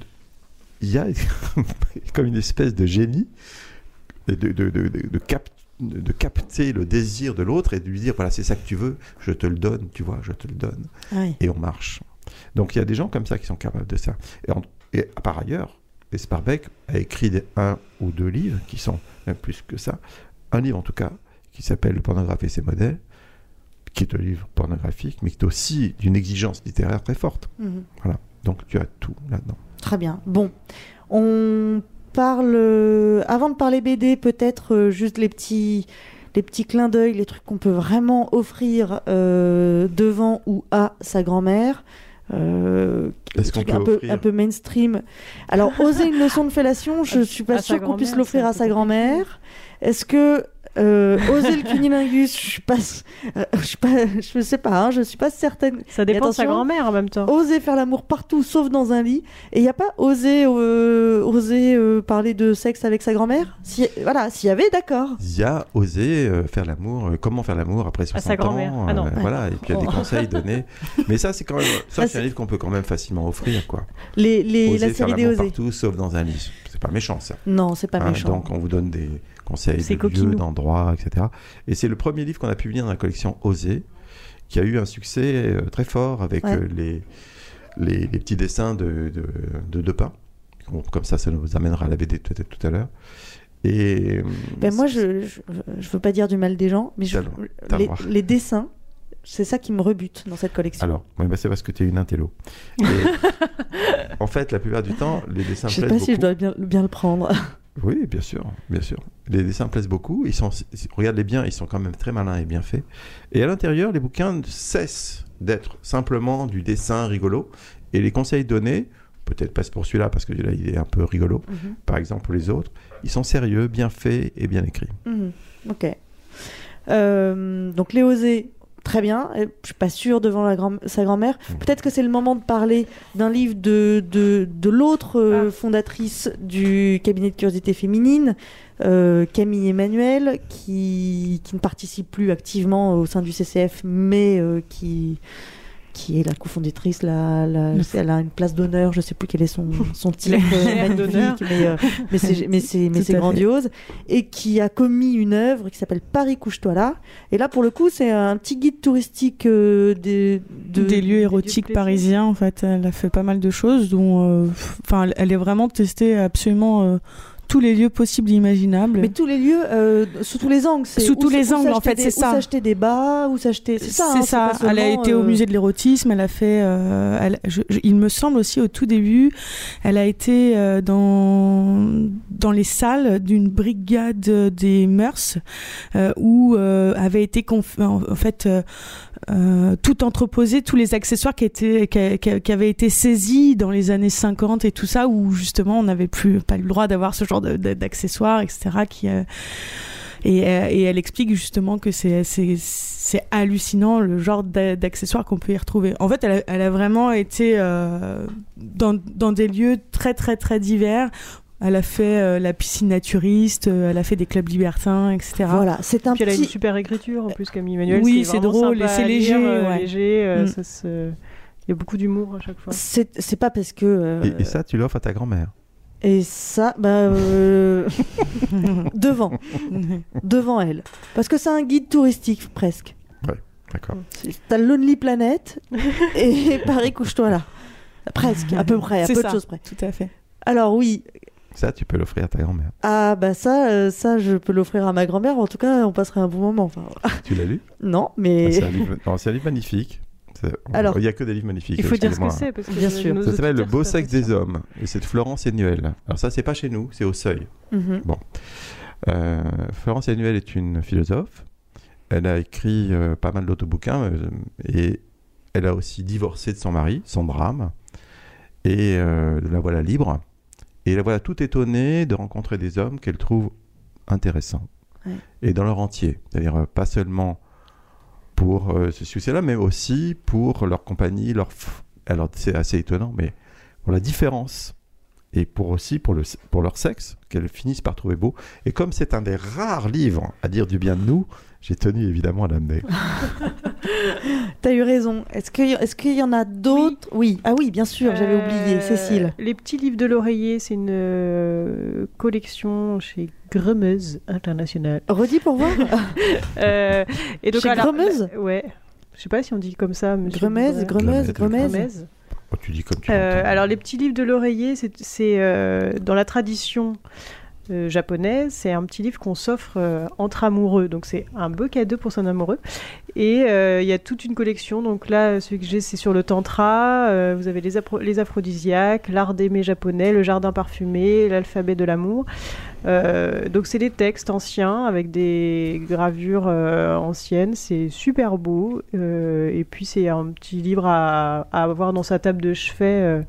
il y a [LAUGHS] comme une espèce de génie de, de, de, de, de cap- de capter le désir de l'autre et de lui dire voilà, c'est ça que tu veux, je te le donne, tu vois, je te le donne. Oui. Et on marche. Donc il y a des gens comme ça qui sont capables de ça. Et, en- et par ailleurs, Sparbeck a écrit des, un ou deux livres qui sont même plus que ça. Un livre en tout cas qui s'appelle Le pornographe et ses modèles, qui est un livre pornographique, mais qui est aussi d'une exigence littéraire très forte. Mhm. Donc tu as tout là-dedans. Très bien. Bon, on parle. euh, avant de parler BD, peut-être euh, juste les petits, les petits clins d'œil, les trucs qu'on peut vraiment offrir euh, devant ou à sa grand-mère. Euh, Est-ce qu'on peut un peu, un peu mainstream. Alors, oser une leçon de fellation, je À- suis pas sûre qu'on puisse l'offrir à sa grand-mère. Est-ce que euh, oser le cunilingus, je suis pas, euh, je suis pas, [LAUGHS] je sais pas, hein, je suis pas certaine. Ça dépend de sa grand-mère en même temps. Oser faire l'amour partout sauf dans un lit. Et il n'y a pas oser, euh, oser euh, parler de sexe avec sa grand-mère? Si, Voilà, s'il y avait, d'accord. Il y a osé euh, faire l'amour, euh, comment faire l'amour après 60 sa grand-mère. ans. Ah non. Voilà, et puis il y a des Oh. conseils donnés. Mais ça, c'est quand même, [LAUGHS] ça, Ah, c'est un livre qu'on peut quand même facilement offrir, quoi. Les, les, Oser la faire série des l'amour osés. partout, sauf dans un lit. C'est pas méchant, ça. Non, c'est pas Hein, méchant. donc on vous donne des conseils C'est de lieux, d'endroits, etc. Et c'est le premier livre qu'on a publié dans la collection Oser, qui a eu un succès euh, très fort avec Ouais. euh, les, les, les petits dessins de, de, de Depin. Comme ça, ça nous amènera à la BD peut-être tout à l'heure. Et euh, Ben moi, je, je veux pas dire du mal des gens, mais je- les, les dessins, c'est ça qui me rebute dans cette collection. Alors, ouais, bah, c'est parce que tu es une intello. Et, [LAUGHS] en fait, la plupart du temps, les dessins je sais plaisent pas beaucoup. si je dois bien, bien le prendre. Oui, bien sûr, bien sûr. Les dessins plaisent beaucoup. Ils sont, regarde-les bien, ils sont quand même très malins et bien faits. Et à l'intérieur, les bouquins cessent d'être simplement du dessin rigolo. Et les conseils donnés, peut-être pas pour celui-là parce que celui-là il est un peu rigolo. Mhm. Par exemple, pour les autres, ils sont sérieux, bien faits et bien écrits. Mhm. Ok. Euh, donc les osés, très bien. Je suis pas sûre devant la grand- sa grand-mère. Mhm. Peut-être que c'est le moment de parler d'un livre de, de, de l'autre euh, fondatrice du cabinet de curiosité féminine, euh, Camille Emmanuel, qui, qui ne participe plus activement au sein du CCF, mais euh, qui qui est la cofondatrice, la, la- Le- elle a une place d'honneur, je sais plus quel est son, son titre [LAUGHS] d'honneur. mais, euh, mais c'est [LAUGHS] mais fait. grandiose et qui a commis une œuvre qui s'appelle Paris couche-toi là. Et là, pour le coup, c'est un petit guide touristique euh, des, de- des lieux érotiques parisiens en fait elle a fait pas mal de choses dont euh, enfin elle est vraiment testée absolument euh, tous les lieux possibles et imaginables. Mais tous les lieux, euh, sous tous les angles. Sous tous les angles, en fait, c'est ça. Où s'acheter des bas, où s'acheter. C'est ça. hein, C'est ça. Elle a été au euh, musée de l'érotisme. Elle a fait. euh, elle- je- je- il me semble aussi au tout début, elle a été euh, dans dans les salles d'une brigade des mœurs où avait été conf- en, fait. euh, tout entreposé, tous les accessoires qui étaient qui, qui- qui avaient été saisis dans les années 50 et tout ça, où justement on n'avait plus pas eu le droit d'avoir ce genre de- de- d'accessoires, etc. Qui euh, et, euh, et elle explique justement que c'est c'est c'est hallucinant le genre d'a- d'accessoires qu'on peut y retrouver. En fait, elle a, elle a vraiment été euh, dans dans des lieux très très très divers. Elle a fait euh, la piscine naturiste, euh, elle a fait des clubs libertins, etc. Voilà, c'est un Puis elle a une petit. super écriture en plus, Camille Emmanuel. Oui, c'est drôle et c'est léger, euh, ouais. léger, Mm. ça se- Il y a beaucoup d'humour à chaque fois. C'est c'est pas parce que. euh, Et, et ça, tu l'offres à ta grand-mère. Et ça, bah. euh, [LAUGHS] devant. Devant elle. Parce que c'est un guide touristique, presque. D'accord. C'est- T'as Lonely Planet et [LAUGHS] Paris, couche-toi là. Presque, à peu près, à C'est peu ça. de choses près. Tout à fait. Alors oui, Ça, tu peux l'offrir à ta grand-mère. ah bah ça, euh, ça je peux l'offrir à ma grand-mère. En tout cas, on passerait un bon moment. Enfin, Tu l'as lu? Non, Ah, mais C'est un, livre... non, c'est un livre magnifique. Alors- il n'y a que des livres magnifiques. Il faut dire ce que c'est. parce que Bien sûr. Ça s'appelle Le beau sexe des hommes. Et c'est de Florence Enuel. Alors ça, c'est pas chez nous, c'est au seuil. Mhm. Euh, Florence Enuel est une philosophe. Elle a écrit euh, pas mal d'autres bouquins euh, et elle a aussi divorcé de son mari, son drame. Et euh, la voilà libre. Et la voilà tout étonnée de rencontrer des hommes qu'elle trouve intéressants. Ouais. Et dans leur entier. C'est-à-dire euh, pas seulement pour euh, ce succès-là, mais aussi pour leur compagnie, leur... Alors c'est assez étonnant, mais pour la différence et pour aussi pour, le, pour leur sexe, qu'elles finissent par trouver beau. Et comme c'est un des rares livres à dire du bien de nous, j'ai tenu évidemment à l'amener. [LAUGHS] t'as eu raison. Est-ce qu'il est qu'il y en a d'autres? Oui. Ah oui, bien sûr, j'avais oublié. Euh, Cécile. Les petits livres de l'oreiller, c'est une euh, collection chez Gremeuse International. Redis pour voir. [LAUGHS] Euh, et donc, Chez alors, Gremeuse la- Ouais. Je sais pas si on dit comme ça, Dubreuil. Gremeuse, Gremez. Gremeuse. Gremez. Oh, tu dis comme tu Euh, alors les petits livres de l'oreiller, c'est c'est, euh, dans la tradition euh, japonaise, c'est un petit livre qu'on s'offre euh, entre amoureux. Donc c'est un beau cadeau pour son amoureux. Et euh, il y a toute une collection. Donc là, celui que j'ai, c'est sur le tantra. Euh, vous avez les, aphrodisiaques, l'art d'aimer japonais, le jardin parfumé, l'alphabet de l'amour. Donc c'est des textes anciens avec des gravures anciennes. C'est super beau. Et puis c'est un petit livre à, à avoir dans sa table de chevet.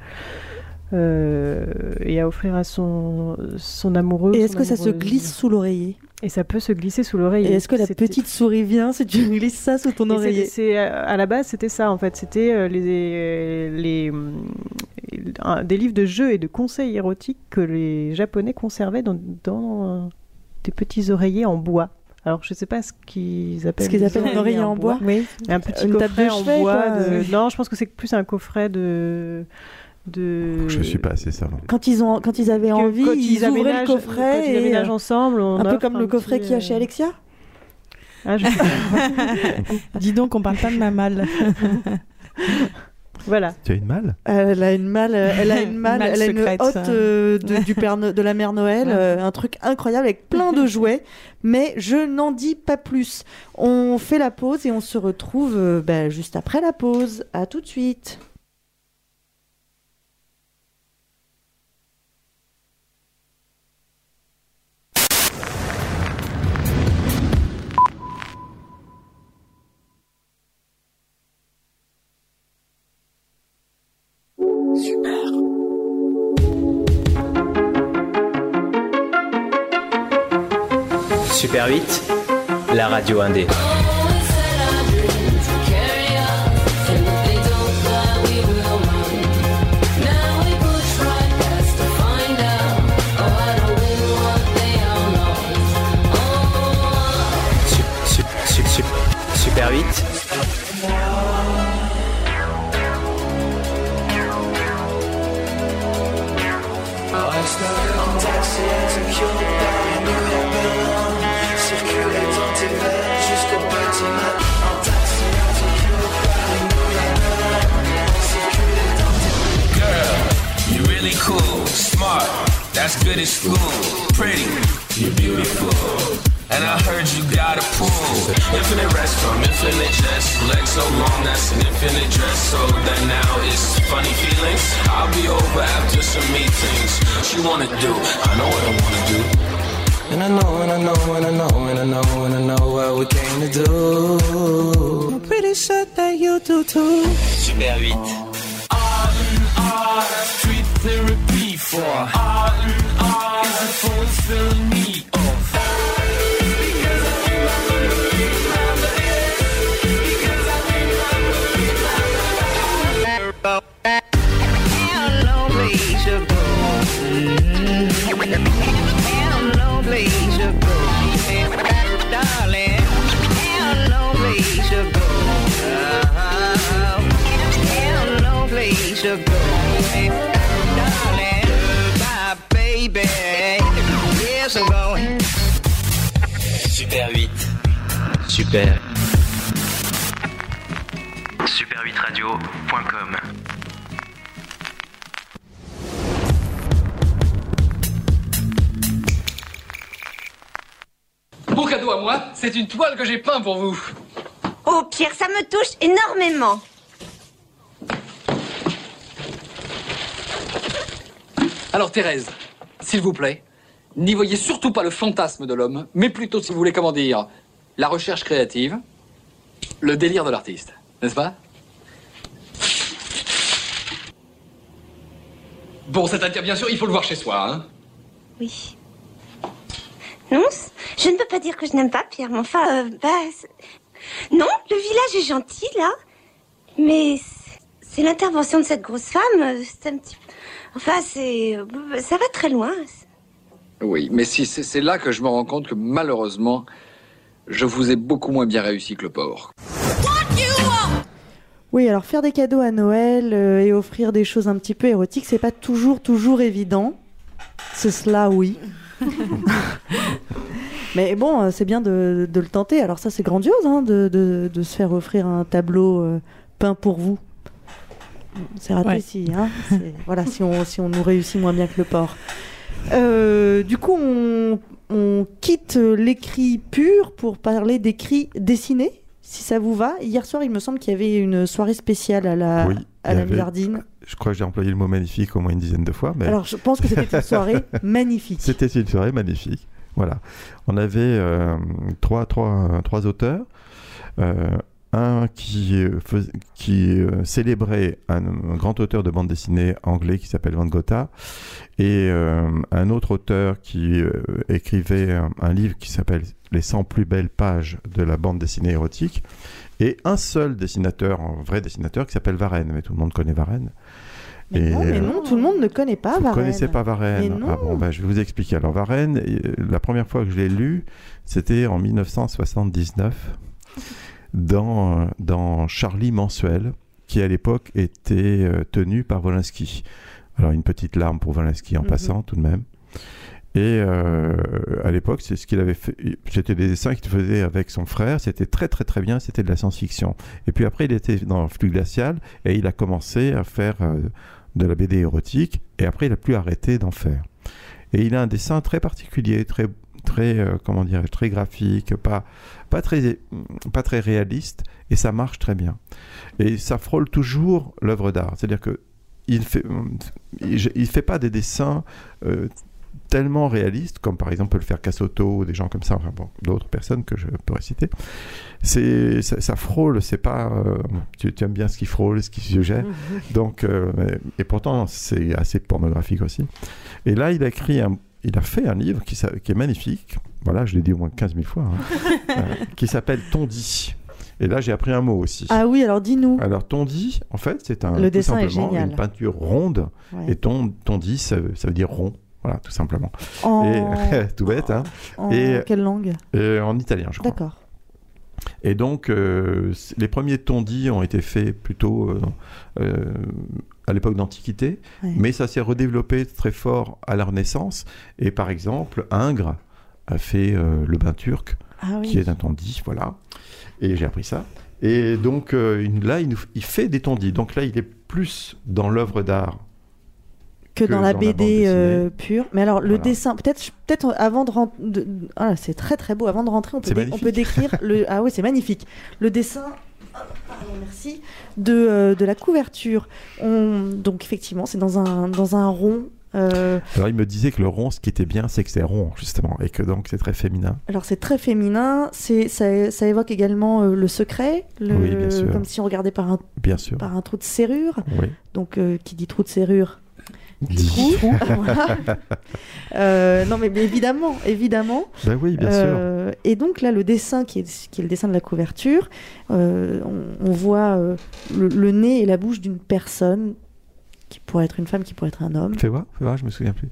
Euh, et à offrir à son, son amoureux. Et est-ce que ça se glisse sous l'oreiller? Et ça peut se glisser sous l'oreille. Et est-ce que la petite souris vient si tu [LAUGHS] glisses ça sous ton oreiller? c'est euh, à la base c'était ça en fait c'était euh, les les un- des livres de jeux et de conseils érotiques que les japonais conservaient dans, dans des petits oreillers en bois. Alors je sais pas ce qu'ils appellent Ce qu'ils appellent un oreiller en bois. Oui, un petit Une coffret de en chevet, bois. quoi. de- Non, je pense que c'est plus un coffret de de. Je suis pas assez savant. Quand ils, ont, quand ils avaient que- envie, quand ils, ouvraient aménagent- le coffret. Quand ils et, aménagent euh, ensemble, on un peu comme le coffret petit, qu'il y a chez euh, Alexia ah, je- [LAUGHS] Dis donc, on parle pas de ma malle. [LAUGHS] voilà. Tu as une malle? Elle a une malle, elle a une malle, Malle elle a une hotte euh, de, du père No- de la mère Noël, Ouais. euh, un truc incroyable avec plein de [LAUGHS] jouets, mais je n'en dis pas plus. On fait la pause et on se retrouve euh, bah, juste après la pause. À tout de suite. Super 8, la radio indé. That's good as school. Pretty, you're beautiful. And I heard you got a pool. Infinite rest from infinite jest. Legs so long, that's an infinite dress. So that now it's funny feelings. I'll be over after some meetings. What you wanna do? I know what I wanna do. And I know, and I know, and I know, and I know, and I know what we came to do. I'm pretty sure that you do too. Super 8. R and R, street therapy for R and R is a fulfilling Super 8. Super. Super8radio.com Mon cadeau à moi, c'est une toile que j'ai peint pour vous. Oh, Pierre, ça me touche énormément. Alors Thérèse, s'il vous plaît, n'y voyez surtout pas le fantasme de l'homme, mais plutôt, si vous voulez, comment dire, la recherche créative, le délire de l'artiste, n'est-ce pas? Bon, c'est-à-dire, bien sûr, il faut le voir chez soi, hein Oui. Non, je ne peux pas dire que je n'aime pas Pierre, mais enfin, euh, bah, non, le village est gentil là, mais c'est- c'est l'intervention de cette grosse femme, euh, c'est un petit, enfin, c'est, euh, ça va très loin. Oui, mais si c'est là que je me rends compte que malheureusement, je vous ai beaucoup moins bien réussi que le porc. Oui, alors faire des cadeaux à Noël euh, et offrir des choses un petit peu érotiques, c'est pas toujours, toujours évident. C'est cela, oui. [LAUGHS] Mais bon, euh, c'est bien de, de le tenter. Alors ça, c'est grandiose hein, de, de- de se faire offrir un tableau euh, peint pour vous. C'est raté Ouais. si, hein. Voilà, si on, si on nous réussit moins bien que le porc. Euh, du coup, on, on quitte l'écrit pur pour parler d'écrit dessiné, si ça vous va. Hier soir, il me semble qu'il y avait une soirée spéciale à la, Oui, à la avait-. Je crois que j'ai employé le mot magnifique au moins une dizaine de fois. Mais... Alors, je pense que c'était une soirée [LAUGHS] magnifique. C'était une soirée magnifique. Voilà. On avait euh, trois, trois, trois auteurs. Euh, un qui, euh, qui euh, célébrait un, un grand auteur de bande dessinée anglais qui s'appelle Van Gogh et euh, un autre auteur qui euh, écrivait un, un livre qui s'appelle Les 100 plus belles pages de la bande dessinée érotique et un seul dessinateur, un vrai dessinateur qui s'appelle Varenne, mais tout le monde connaît Varenne. Mais Et, non, mais non, tout le monde ne connaît pas vous ne Varenne. connaissez pas Varenne. Ah bon, bah, je vais vous expliquer. Alors Varenne, la première fois que je l'ai lu, c'était en 1979 dans, dans Charlie Mensuel, qui à l'époque était euh, tenu par Wolinski. Alors une petite larme pour Wolinski en Mhm. passant tout de même. Et euh, à l'époque, c'est ce qu'il avait fait. C'était des dessins qu'il faisait avec son frère. C'était très très très bien. C'était de la science-fiction. Et puis après, il était dans Flux glacial et il a commencé à faire euh, de la BD érotique. Et après, il a plus arrêté d'en faire. Et il a un dessin très particulier, très très euh, comment dire, très graphique, pas pas très pas très réaliste. Et ça marche très bien. Et ça frôle toujours l'œuvre d'art. C'est-à-dire que il fait il, fait pas des dessins euh, tellement réalistes comme par exemple peut le faire Casotto ou des gens comme ça enfin bon d'autres personnes que je pourrais citer c'est ça, ça frôle c'est pas euh, tu, tu aimes bien ce qui frôle ce qui suggère [LAUGHS] donc euh, et pourtant c'est assez pornographique aussi et là il a écrit un il a fait un livre qui, est magnifique voilà je l'ai dit au moins 15 000 fois hein, [LAUGHS] euh, qui s'appelle Tondi et là j'ai appris un mot aussi Ah oui, alors dis-nous. alors tondi, en fait, c'est un Le tout dessin est simplement génial. une peinture ronde Ouais. et ton, tondi, ça, veut- ça veut dire rond. Voilà, tout simplement. En... Et [LAUGHS] tout bête, hein. en et- quelle langue Et en italien, je crois. D'accord. Et donc, euh, les premiers tondis ont été faits plutôt euh, euh, à l'époque d'Antiquité, mais ça s'est redéveloppé très fort à la Renaissance. Et par exemple, Ingres a fait euh, le bain turc, Ah oui. qui est un tondi, voilà. Et j'ai appris ça. Et donc euh, là, il, nous- il fait des tondis. Donc là, il est plus dans l'œuvre d'art que, dans la dans la bande BD euh, pure. Mais alors, le Voilà. dessin, peut-être peut-être avant de rentrer. Ah, c'est très très beau. Avant de rentrer, on peut, dé- on peut décrire le. [LAUGHS] Ah oui, c'est magnifique. Le dessin. Pardon, merci. De, euh, de la couverture. On... Donc, effectivement, c'est dans un, dans un rond. euh, Alors il me disait que le rond, ce qui était bien, c'est que c'est rond justement, et que donc c'est très féminin. Alors c'est très féminin, c'est ça, ça évoque également euh, le secret, le- Oui, bien sûr. comme si on regardait par un, Bien sûr. par un trou de serrure. Oui. Donc qui dit trou de serrure [LAUGHS] Voilà. Euh, non mais, mais évidemment, évidemment. Ben oui, bien Euh, Et donc là, le dessin qui est, qui est le dessin de la couverture, euh, on, on voit le, le nez et la bouche d'une personne qui pourrait être une femme, qui pourrait être un homme. Fais voir, fais voir, je me souviens plus.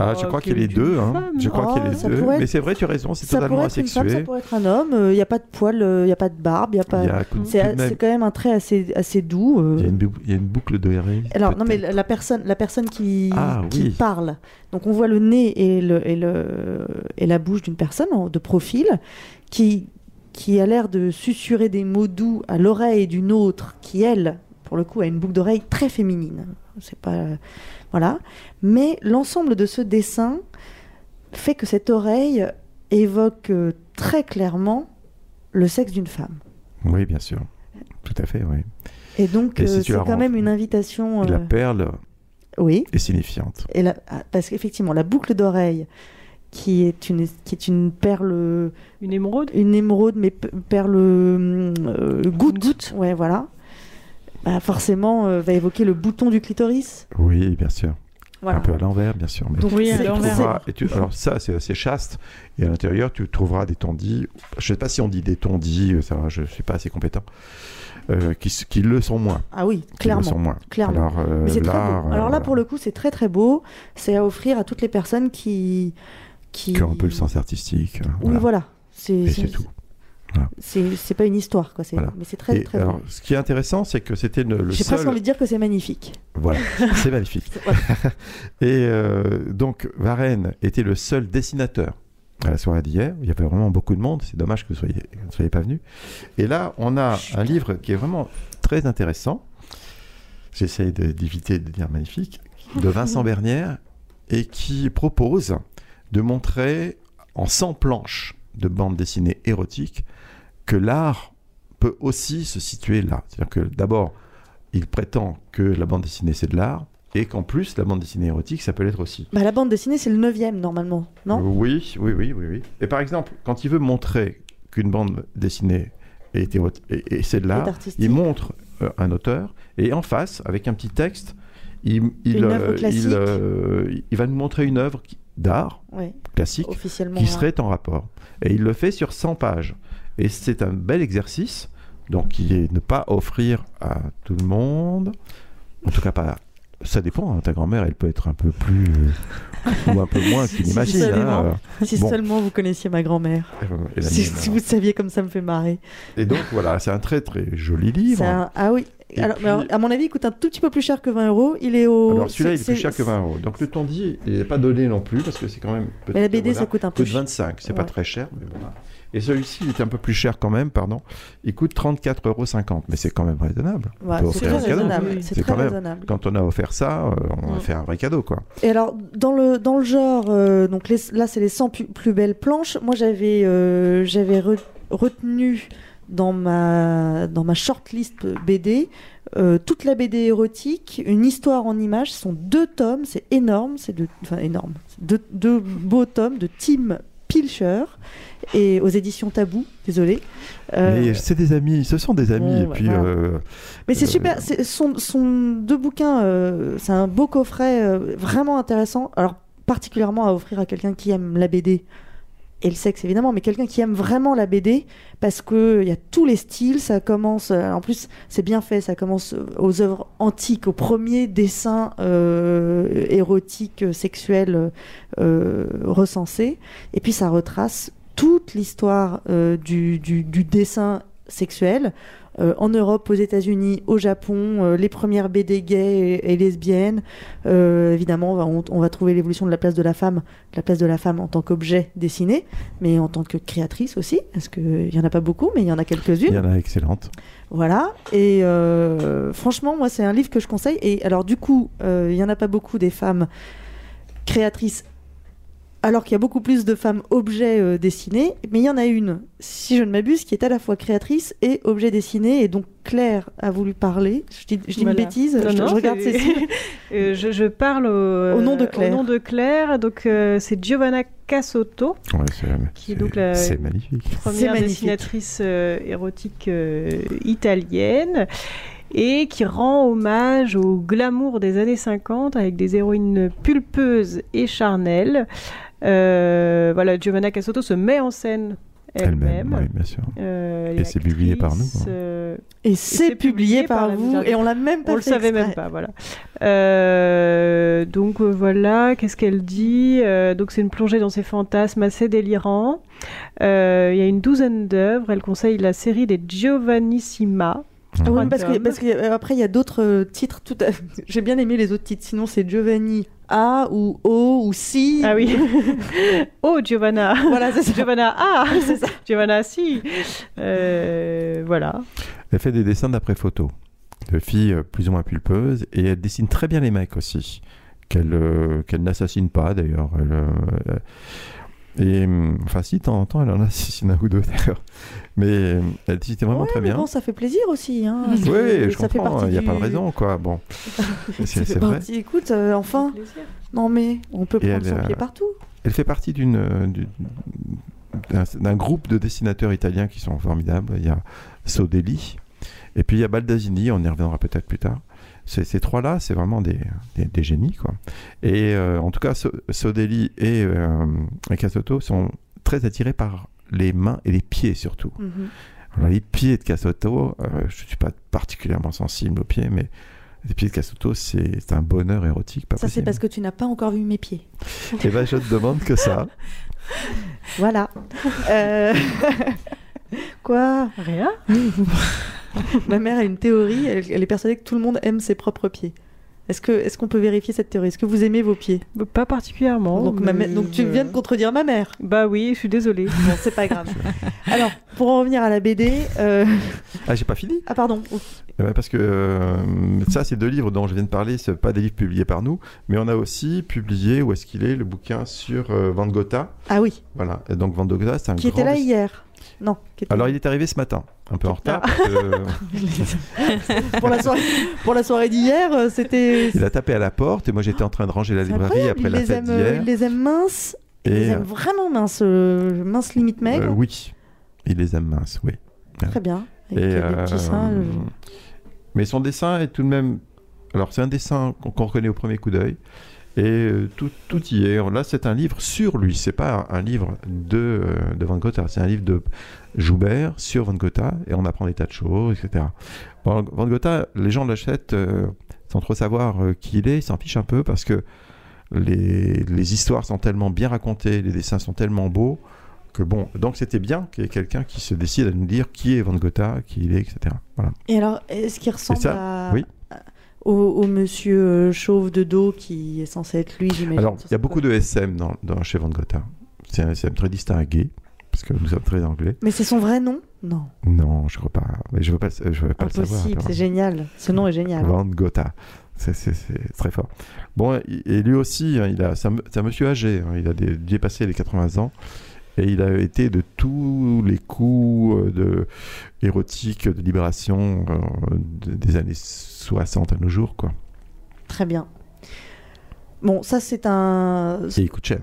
Ah, je Oh, crois qu'il y a les deux. Hein. Je crois qu'il y a les ça deux. Mais c'est vrai, tu as raison, c'est totalement femme, ça asexué. pourrait être un homme. Il n'y a pas de poils, il n'y a pas de barbe, il y a pas. C'est quand même un trait assez, assez doux. euh. il y a une, boucle de RI. Alors non mais la personne, la personne qui, Ah, qui parle. Donc on voit le nez et le et le et la bouche d'une personne de profil qui qui a l'air de susurrer des mots doux à l'oreille d'une autre qui elle pour le coup a une boucle d'oreille très féminine. C'est pas voilà. Mais l'ensemble de ce dessin fait que cette oreille évoque euh, très clairement le sexe d'une femme. Oui, bien sûr. Tout à fait, oui. Et donc si euh, c'est la quand même une invitation. Et la euh, perle Oui. est signifiante. Et la- ah, parce qu'effectivement, la boucle d'oreille, qui est une, qui est une perle, Une émeraude? une émeraude, mais pe- perle euh, goutte. goutte. Ouais, voilà. Bah, forcément, euh, va évoquer le bouton du clitoris. Oui, bien sûr. Voilà. Un peu à l'envers, bien sûr. Mais Donc, Oui, à l'envers. trouveras- et tu- alors ça, c'est assez chaste. Et à l'intérieur, tu trouveras des tondis. Je ne sais pas si on dit des tondis, euh, ça, je ne suis pas assez compétent. euh, qui, le sont moins. Ah oui, Qui le sont clairement. moins. clairement. Alors, euh, Mais très là, beau. Alors là, pour le coup, c'est très très beau. C'est à offrir à toutes les personnes qui. qui... qui ont un peu le sens artistique. euh, Oui, voilà. voilà. C'est tout. C'est- c'est pas une histoire, quoi. Voilà. Mais c'est très Et très alors, beau. ce qui est intéressant, c'est que c'était le, J'ai seul. presque envie de dire que c'est magnifique. Voilà, [LAUGHS] c'est magnifique. Voilà. [LAUGHS] Et euh, donc, Varenne était le seul dessinateur à la soirée d'hier. Il y avait vraiment beaucoup de monde. C'est dommage que vous soyez, que vous ne soyez pas venu. Et là, on a un livre qui est vraiment très intéressant. J'essaye d'éviter de dire magnifique. De Vincent [LAUGHS] Bernière et qui propose de montrer en 100 planches de bande dessinée érotique que l'art peut aussi se situer là. C'est-à-dire que d'abord, il prétend que la bande dessinée c'est de l'art et qu'en plus la bande dessinée érotique ça peut l'être aussi. Bah, la bande dessinée, c'est le neuvième, normalement, non? Oui, oui, oui, oui, oui. Et par exemple, quand il veut montrer qu'une bande dessinée est éro- et, et c'est de l'art, il montre euh, un auteur et en face, avec un petit texte, il, euh, il, euh, il va nous montrer une œuvre d'art classique qui serait en rapport. Et il le fait sur 100 pages. Et c'est un bel exercice, donc qui est ne pas offrir à tout le monde, en tout cas pas. Ça dépend, hein, ta grand-mère, elle peut être un peu plus euh, [LAUGHS] ou un peu moins qu'il Si imagine. seulement. hein, Si Bon. seulement vous connaissiez ma grand-mère. euh, et la Si, hein. vous saviez comme ça me fait marrer. Et donc voilà, c'est un très très joli livre. Un- Ah oui. Alors, puis- mais alors, à mon avis, il coûte un tout petit peu plus cher que 20 euros. Il est au. Alors celui-là, il est plus cher que 20 euros. Donc le Tondi, il n'est pas donné non plus parce que c'est quand même. Mais la BD, voilà, ça coûte un peu coûte cher. 25, c'est pas Ouais. très cher, mais voilà. Et celui-ci, il est un peu plus cher quand même, pardon. Il coûte 34,50 euros, mais c'est quand même raisonnable. Ouais, c'est très raisonnable. C'est très quand même- raisonnable. Quand on a offert ça, euh, on a fait un vrai cadeau, quoi. Et alors, dans le, dans le genre, euh, donc les- là, c'est les 100 pu- plus belles planches. Moi, j'avais euh, j'avais re- retenu dans ma, dans ma shortlist BD euh, toute la BD érotique, une histoire en images. Ce sont deux tomes, c'est énorme, c'est de, enfin énorme. Deux, deux beaux tomes de Tim Pilcher et aux éditions Tabou, désolé. Euh, Mais c'est des amis, ce sont des amis. ouais, et puis, voilà. euh, Mais c'est Euh, super, ce sont, sont deux bouquins, euh, c'est un beau coffret vraiment intéressant. Alors, particulièrement à offrir à quelqu'un qui aime la BD et le sexe évidemment, mais quelqu'un qui aime vraiment la BD parce qu'il y a tous les styles. Ça commence, euh, en plus, c'est bien fait, ça commence euh, aux œuvres antiques, aux premiers dessins euh, érotiques, euh, sexuels euh, recensés, et puis ça retrace toute l'histoire euh, du, du- du dessin sexuel euh, en Europe, aux États-Unis, au Japon, euh, les premières BD gays et, et lesbiennes. Euh, évidemment, on va, on- on va trouver l'évolution de la place de la femme, la place de la femme en tant qu'objet dessiné, mais en tant que créatrice aussi, parce qu'il n'y en a pas beaucoup, mais il y en a Il y quelques-unes. en a excellente. Voilà. Et franchement, moi, c'est un livre que je conseille. Et alors, du coup, il y en a pas beaucoup des femmes créatrices, alors qu'il y a beaucoup plus de femmes objets euh, dessinés. Mais il y en a une, si je ne m'abuse, qui est à la fois créatrice et objet dessiné. Et donc, Claire a voulu parler. Je dis, je dis Voilà. une bêtise. Non, je, non, je regarde Cécile. [LAUGHS] Euh, je, je parle au, Au nom de Claire. au nom de Claire. Donc, euh, c'est Giovanna Ouais, c'est, qui est donc la c'est magnifique. C'est première magnifique. dessinatrice euh, érotique euh, italienne et qui rend hommage au glamour des années 50 avec des héroïnes pulpeuses et charnelles. Euh, voilà, Giovanna Cassotto se met en scène Elle-même, oui, bien sûr. Euh, Et est c'est publié par nous, euh, Et c'est publié par, vous. Et on l'a même pas on le savait exprès. même pas, voilà. Euh, donc voilà, qu'est-ce qu'elle dit Euh, Donc c'est une plongée dans ses fantasmes assez délirants. Euh, Il y a une douzaine d'œuvres. Elle conseille la série des Giovannissima. Ah oui, parce que tomes. parce que euh, après il y a d'autres euh, titres. Tout à... [LAUGHS] J'ai bien aimé les autres titres. Sinon c'est Giovanni A ou O ou Si. Ah oui. [LAUGHS] oh Giovanna. Voilà, c'est ça. Giovanna ah [LAUGHS] Giovanna si. Euh, voilà. Elle fait des dessins d'après photo de filles plus ou moins pulpeuses et elle dessine très bien les mecs aussi. Qu'elle euh, qu'elle n'assassine pas d'ailleurs. Elle, euh, elle- et hum, enfin, si, de temps en temps, elle en assassine [LAUGHS] un ou deux d'ailleurs. Mais euh, elle dessine vraiment Ouais, très mais bien. Bon, ça fait plaisir aussi. Hein. Oui, je ça comprends, il n'y a du- pas de raison, quoi. Bon, [LAUGHS] c'est vrai. partie- Écoute, euh, enfin, non mais on peut Et prendre elle, son euh, pied partout. Elle fait partie d'une euh, d'un d'un groupe de dessinateurs italiens qui sont formidables. Il y a Sodeli et puis il y a Baldasini, on y reviendra peut-être plus tard. Ces, ces trois-là, c'est vraiment des, des, des génies. Quoi. Et euh, en tout cas, So- Sodeli et, euh, et Casotto sont très attirés par les mains et les pieds surtout. Mhm. Alors, les pieds de Casotto, euh, je ne suis pas particulièrement sensible aux pieds, mais les pieds de Casotto, c'est un bonheur érotique. Pas Ça c'est parce que tu n'as pas encore vu mes pieds. Eh ben, je te demande que ça. Voilà. Euh, [LAUGHS] Quoi? Rien? [LAUGHS] [LAUGHS] Ma mère a une théorie. Elle, elle est persuadée que tout le monde aime ses propres pieds. Est-ce que est-ce qu'on peut vérifier cette théorie? Est-ce que vous aimez vos pieds? Pas particulièrement. donc, ma mais donc tu je- viens de contredire ma mère. Bah oui, je suis désolée. [LAUGHS] Bon, c'est pas grave. Alors, pour en revenir à la BD, euh, [LAUGHS] Ah, j'ai pas fini ah pardon. Eh ben, parce que euh, ça, ces deux livres dont je viens de parler, ce pas des livres publiés par nous, mais on a aussi publié, où est-ce qu'il est, le bouquin sur euh, Van Gogha. Ah oui, Voilà, et donc Van Gogha, c'est un qui grand... était là hier. Non. Était Alors, il est arrivé ce matin, un peu en retard, parce que [LAUGHS] pour la soirée, pour la soirée d'hier, euh, c'était. il a tapé à la porte, et moi j'étais en train de ranger la librairie après il la les fête aime, euh, d'hier. Il les aime minces. Il les Et, aime vraiment minces, euh, mince limite maigre. euh, oui, il les aime minces, oui. Très bien. Avec Et, euh, des euh, petits seins. euh, Mais son dessin est tout de même. Alors, c'est un dessin qu'on qu'on reconnaît au premier coup d'œil. Et euh, tout, tout y est. Là, c'est un livre sur lui. C'est pas un, livre de, euh, de Van Gogh. C'est un livre de Joubert sur Van Gogh. Et on apprend des tas de choses, etc. Bon, Van Gogh, les gens l'achètent euh, sans trop savoir euh, qui il est. Ils s'en fichent un peu parce que les, les histoires sont tellement bien racontées, les dessins sont tellement beaux que bon. Donc, c'était bien qu'il y ait quelqu'un qui se décide à nous dire qui est Van Gogh, qui il est, etc. Voilà. Et alors, est-ce qu'il ressemble ça, à... oui. Au, au monsieur euh, chauve de dos qui est censé être lui, Alors, il y a beaucoup de SM dans, dans- chez Van Gogh. C'est un SM très distingué, parce que nous sommes très anglais. Mais c'est son vrai nom? Non. Non, je crois pas. Mais je veux pas, je veux pas le savoir. Impossible, c'est génial. Ce nom est génial. Van Gogh. C'est très fort. Bon, et lui aussi, hein, il a, c'est un, monsieur âgé. hein, il a des- dépassé les 80 ans. Et il a été de tous les coups euh, de érotiques de libération euh, de- des années 60 à nos jours, quoi. Très bien. Bon, ça c'est un. Et il coûte cher.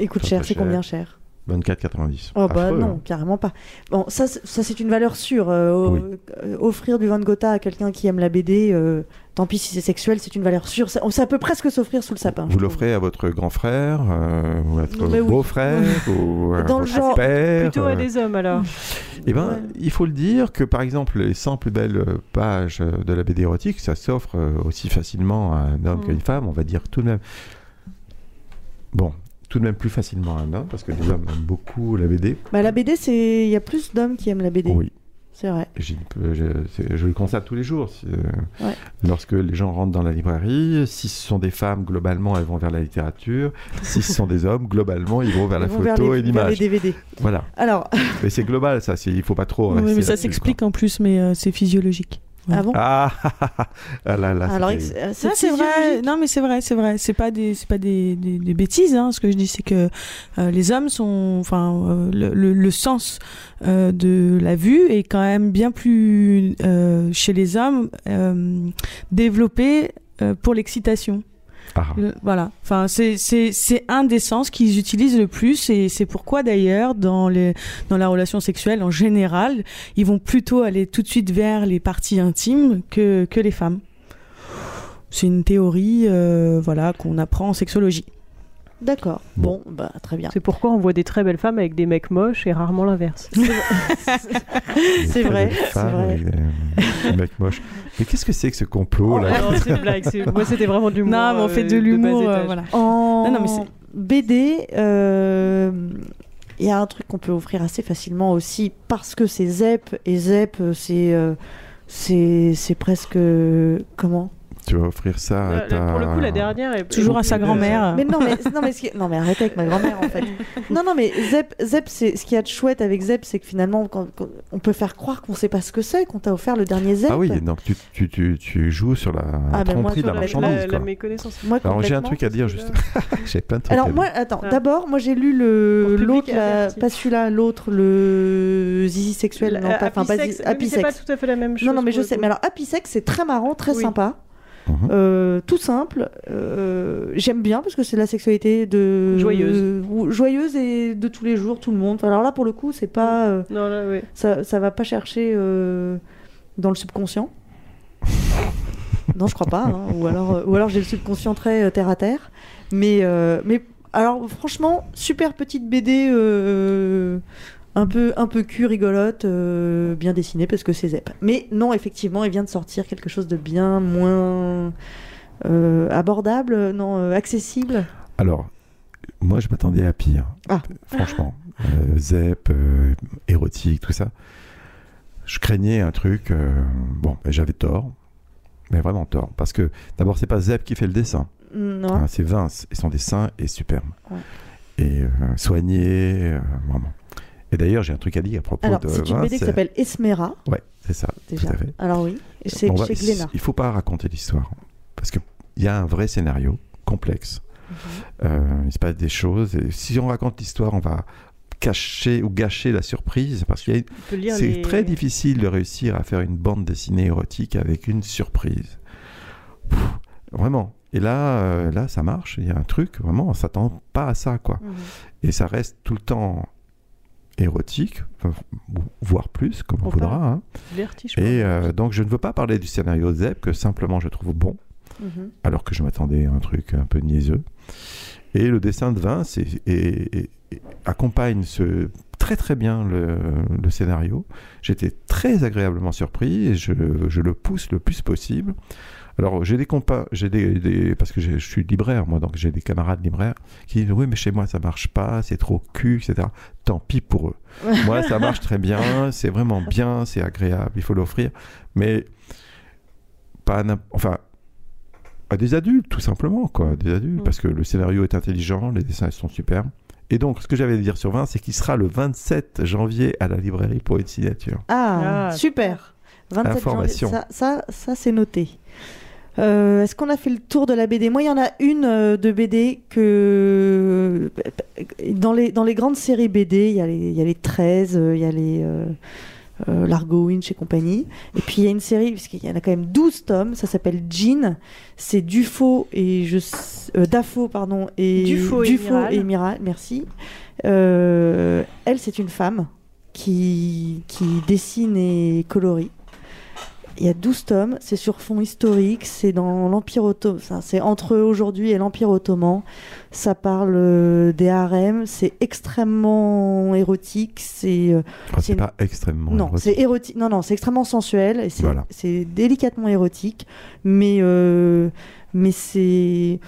Il coûte cher, c'est combien cher? 24,90. Oh bah Affreux, non, hein. carrément pas. Bon, ça, c'est- ça c'est une valeur sûre. euh, Oui. euh, offrir du Van Gogh à quelqu'un qui aime la BD, euh, tant pis si c'est sexuel, c'est une valeur sûre. Ça, ça peut presque s'offrir sous le sapin. je Vous l'offrez à votre grand frère, euh, ou à votre oui. beau-frère, [LAUGHS] ou à Dans le votre genre- père. Plutôt à des hommes alors. Eh ben, Ouais. il faut le dire que par exemple, les 100 plus belles pages de la BD érotique, ça s'offre aussi facilement à un homme Mm. qu'à une femme, on va dire tout de même. Bon, tout de même plus facilement un homme, parce que les hommes aiment beaucoup la BD. Bah, la BD, c'est il y a plus d'hommes qui aiment la BD. Oui. C'est vrai. J'ai- Je, le constate tous les jours. euh, Ouais. Lorsque les gens rentrent dans la librairie, si ce sont des femmes, globalement, elles vont vers la littérature. si ce sont des hommes, globalement, ils vont vers la vont photo vers les- et l'image. DVD. Voilà. Alors, Mais c'est global, ça. Il faut pas trop. [LAUGHS] Rester mais ça s'explique en plus, mais euh, c'est physiologique. Ah bon? Ah, [LAUGHS] ah là là. Alors, Ça, c'est vrai. Non, mais c'est vrai, c'est vrai. C'est pas des, c'est pas des, des, des bêtises. Hein. Ce que je dis, c'est que euh, les hommes sont, enfin, euh, le, le, le sens euh, de la vue est quand même bien plus euh, chez les hommes euh, développé euh, pour l'excitation. Le- Voilà. Enfin, c'est un des sens qu'ils utilisent le plus et c'est pourquoi d'ailleurs dans les dans la relation sexuelle en général, ils vont plutôt aller tout de suite vers les parties intimes que que les femmes. C'est une théorie, euh, voilà, qu'on apprend en sexologie. D'accord. Bon, bah très bien. C'est pourquoi on voit des très belles femmes avec des mecs moches et rarement l'inverse. C'est vrai, [LAUGHS] c'est vrai. des- des mecs moches. Mais qu'est-ce que c'est que ce complot là? Oh, non, c'est une blague. Moi, c'était vraiment de l'humour. Non, mais on euh, fait de bas l'humour, euh, voilà. En Non, non, mais c'est- BD, euh, il y a un truc qu'on peut offrir assez facilement aussi parce que c'est ZEP et ZEP, euh, c'est euh, c'est c'est presque comment? Tu vas offrir ça à Là, ta... Pour le coup, la dernière est Toujours à sa grand-mère. [LAUGHS] Mais non, mais non, mais, ce qui- non, mais arrêtez avec ma grand-mère en fait. [LAUGHS] Non, non, mais Zep, Zep c'est ce qu'il y a de chouette avec Zep, c'est que finalement, quand- quand- on peut faire croire qu'on sait pas ce que c'est, qu'on t'a offert le dernier Zep. Ah oui, donc tu, tu, tu, tu joues sur la Ah, ben moi, tromperie de la la- marchandise. la, quoi. la méconnaissance. Moi, Alors j'ai un truc à dire juste. [LAUGHS] j'ai plein de trucs Alors à moi, dire. attends, Ah. d'abord, moi j'ai lu le l'autre, pas celui-là, l'autre, le Zizi sexuel, non, pas, enfin, pas Apisex, Zizi- oui, mais c'est pas tout à fait la même chose. Non, non, mais je sais. Mais alors, Apisex, c'est très marrant, très Oui. sympa. Mhm. Euh, tout simple. euh, J'aime bien parce que c'est de la sexualité de Joyeuse. joyeuse et de tous les jours, tout le monde. Alors là, pour le coup, c'est pas euh, Non, là, oui. ça, ça va pas chercher euh, dans le subconscient. [LAUGHS] non, je crois pas. hein. Ou alors, euh, ou alors j'ai le subconscient très euh, terre à terre. Mais, euh, mais alors, franchement, super petite BD. euh, un peu, un peu cul, rigolote, euh, bien dessinée parce que c'est Zep. Mais non, effectivement, il vient de sortir quelque chose de bien moins euh, abordable, non, euh, accessible. Alors, moi je m'attendais à pire. Ah. Franchement. Zep, érotique, tout ça. Je craignais un truc. bon, j'avais tort. Mais vraiment tort. Parce que d'abord, c'est pas Zep qui fait le dessin. Non. Hein, c'est Vince. Et son dessin est superbe. Ouais. Et euh, soigné, euh, vraiment. Et d'ailleurs, j'ai un truc à dire à propos Alors, de c'est une. BD qui s'appelle Esmera, Ouais, c'est ça. déjà. Tout à fait. Alors oui, c'est On va- chez Glénat. Il faut pas raconter l'histoire parce qu'il y a un vrai scénario complexe. Mhm. Euh, il se passe des choses. Et si on raconte l'histoire, on va cacher ou gâcher la surprise parce que c'est les- très difficile de réussir à faire une bande dessinée érotique avec une surprise. Pff, vraiment. Et là, euh, là, ça marche. Il y a un truc vraiment. On s'attend pas à ça, quoi. Mhm. Et ça reste tout le temps érotique, voire plus, comme on, On voudra. hein. Vertige, Et euh, donc, je ne veux pas parler du scénario de Zeb, que simplement je trouve bon, Mhm. alors que je m'attendais à un truc un peu niaiseux. Et le dessin de Vince accompagne ce, très très bien le, le scénario. J'étais très agréablement surpris et je, je le pousse le plus possible. Alors j'ai des compas, j'ai des, des- parce que j'ai- je suis libraire moi, donc j'ai des camarades libraires qui disent oui mais chez moi ça marche pas, c'est trop cul, etc. Tant pis pour eux. [LAUGHS] moi ça marche très bien, c'est vraiment bien, c'est agréable, il faut l'offrir, mais pas, enfin à des adultes tout simplement quoi, des adultes, Mm. parce que le scénario est intelligent, les dessins sont superbes. Et donc, ce que j'avais à dire sur 20, c'est qu'il sera le 27 janvier à la librairie pour une signature. Ah, Ah, super. 27 Information. janvier. Ça, ça, ça c'est noté. Euh, Est-ce qu'on a fait le tour de la BD Moi, il y en a une euh, de BD que dans les dans les grandes séries BD, il y a les il y a les 13, euh, il y a les euh, euh, Largo Winch et compagnie. Et puis il y a une série puisqu'il y en a quand même 12 tomes. Ça s'appelle Jean. C'est Dufaux et je euh, Dafo pardon et Dufaux Miral. et Miral. Merci. Euh, elle, c'est une femme qui, qui dessine et colorie. Il y a 12 tomes, c'est sur fond historique, c'est dans l'Empire Ottoman, c'est entre aujourd'hui et l'Empire Ottoman. Ça parle euh, des harems, c'est extrêmement érotique, c'est euh, Enfin, C'est une- pas extrêmement non, c'est érotique. Non, non, c'est extrêmement sensuel et c'est Voilà. délicatement érotique, mais euh, mais c'est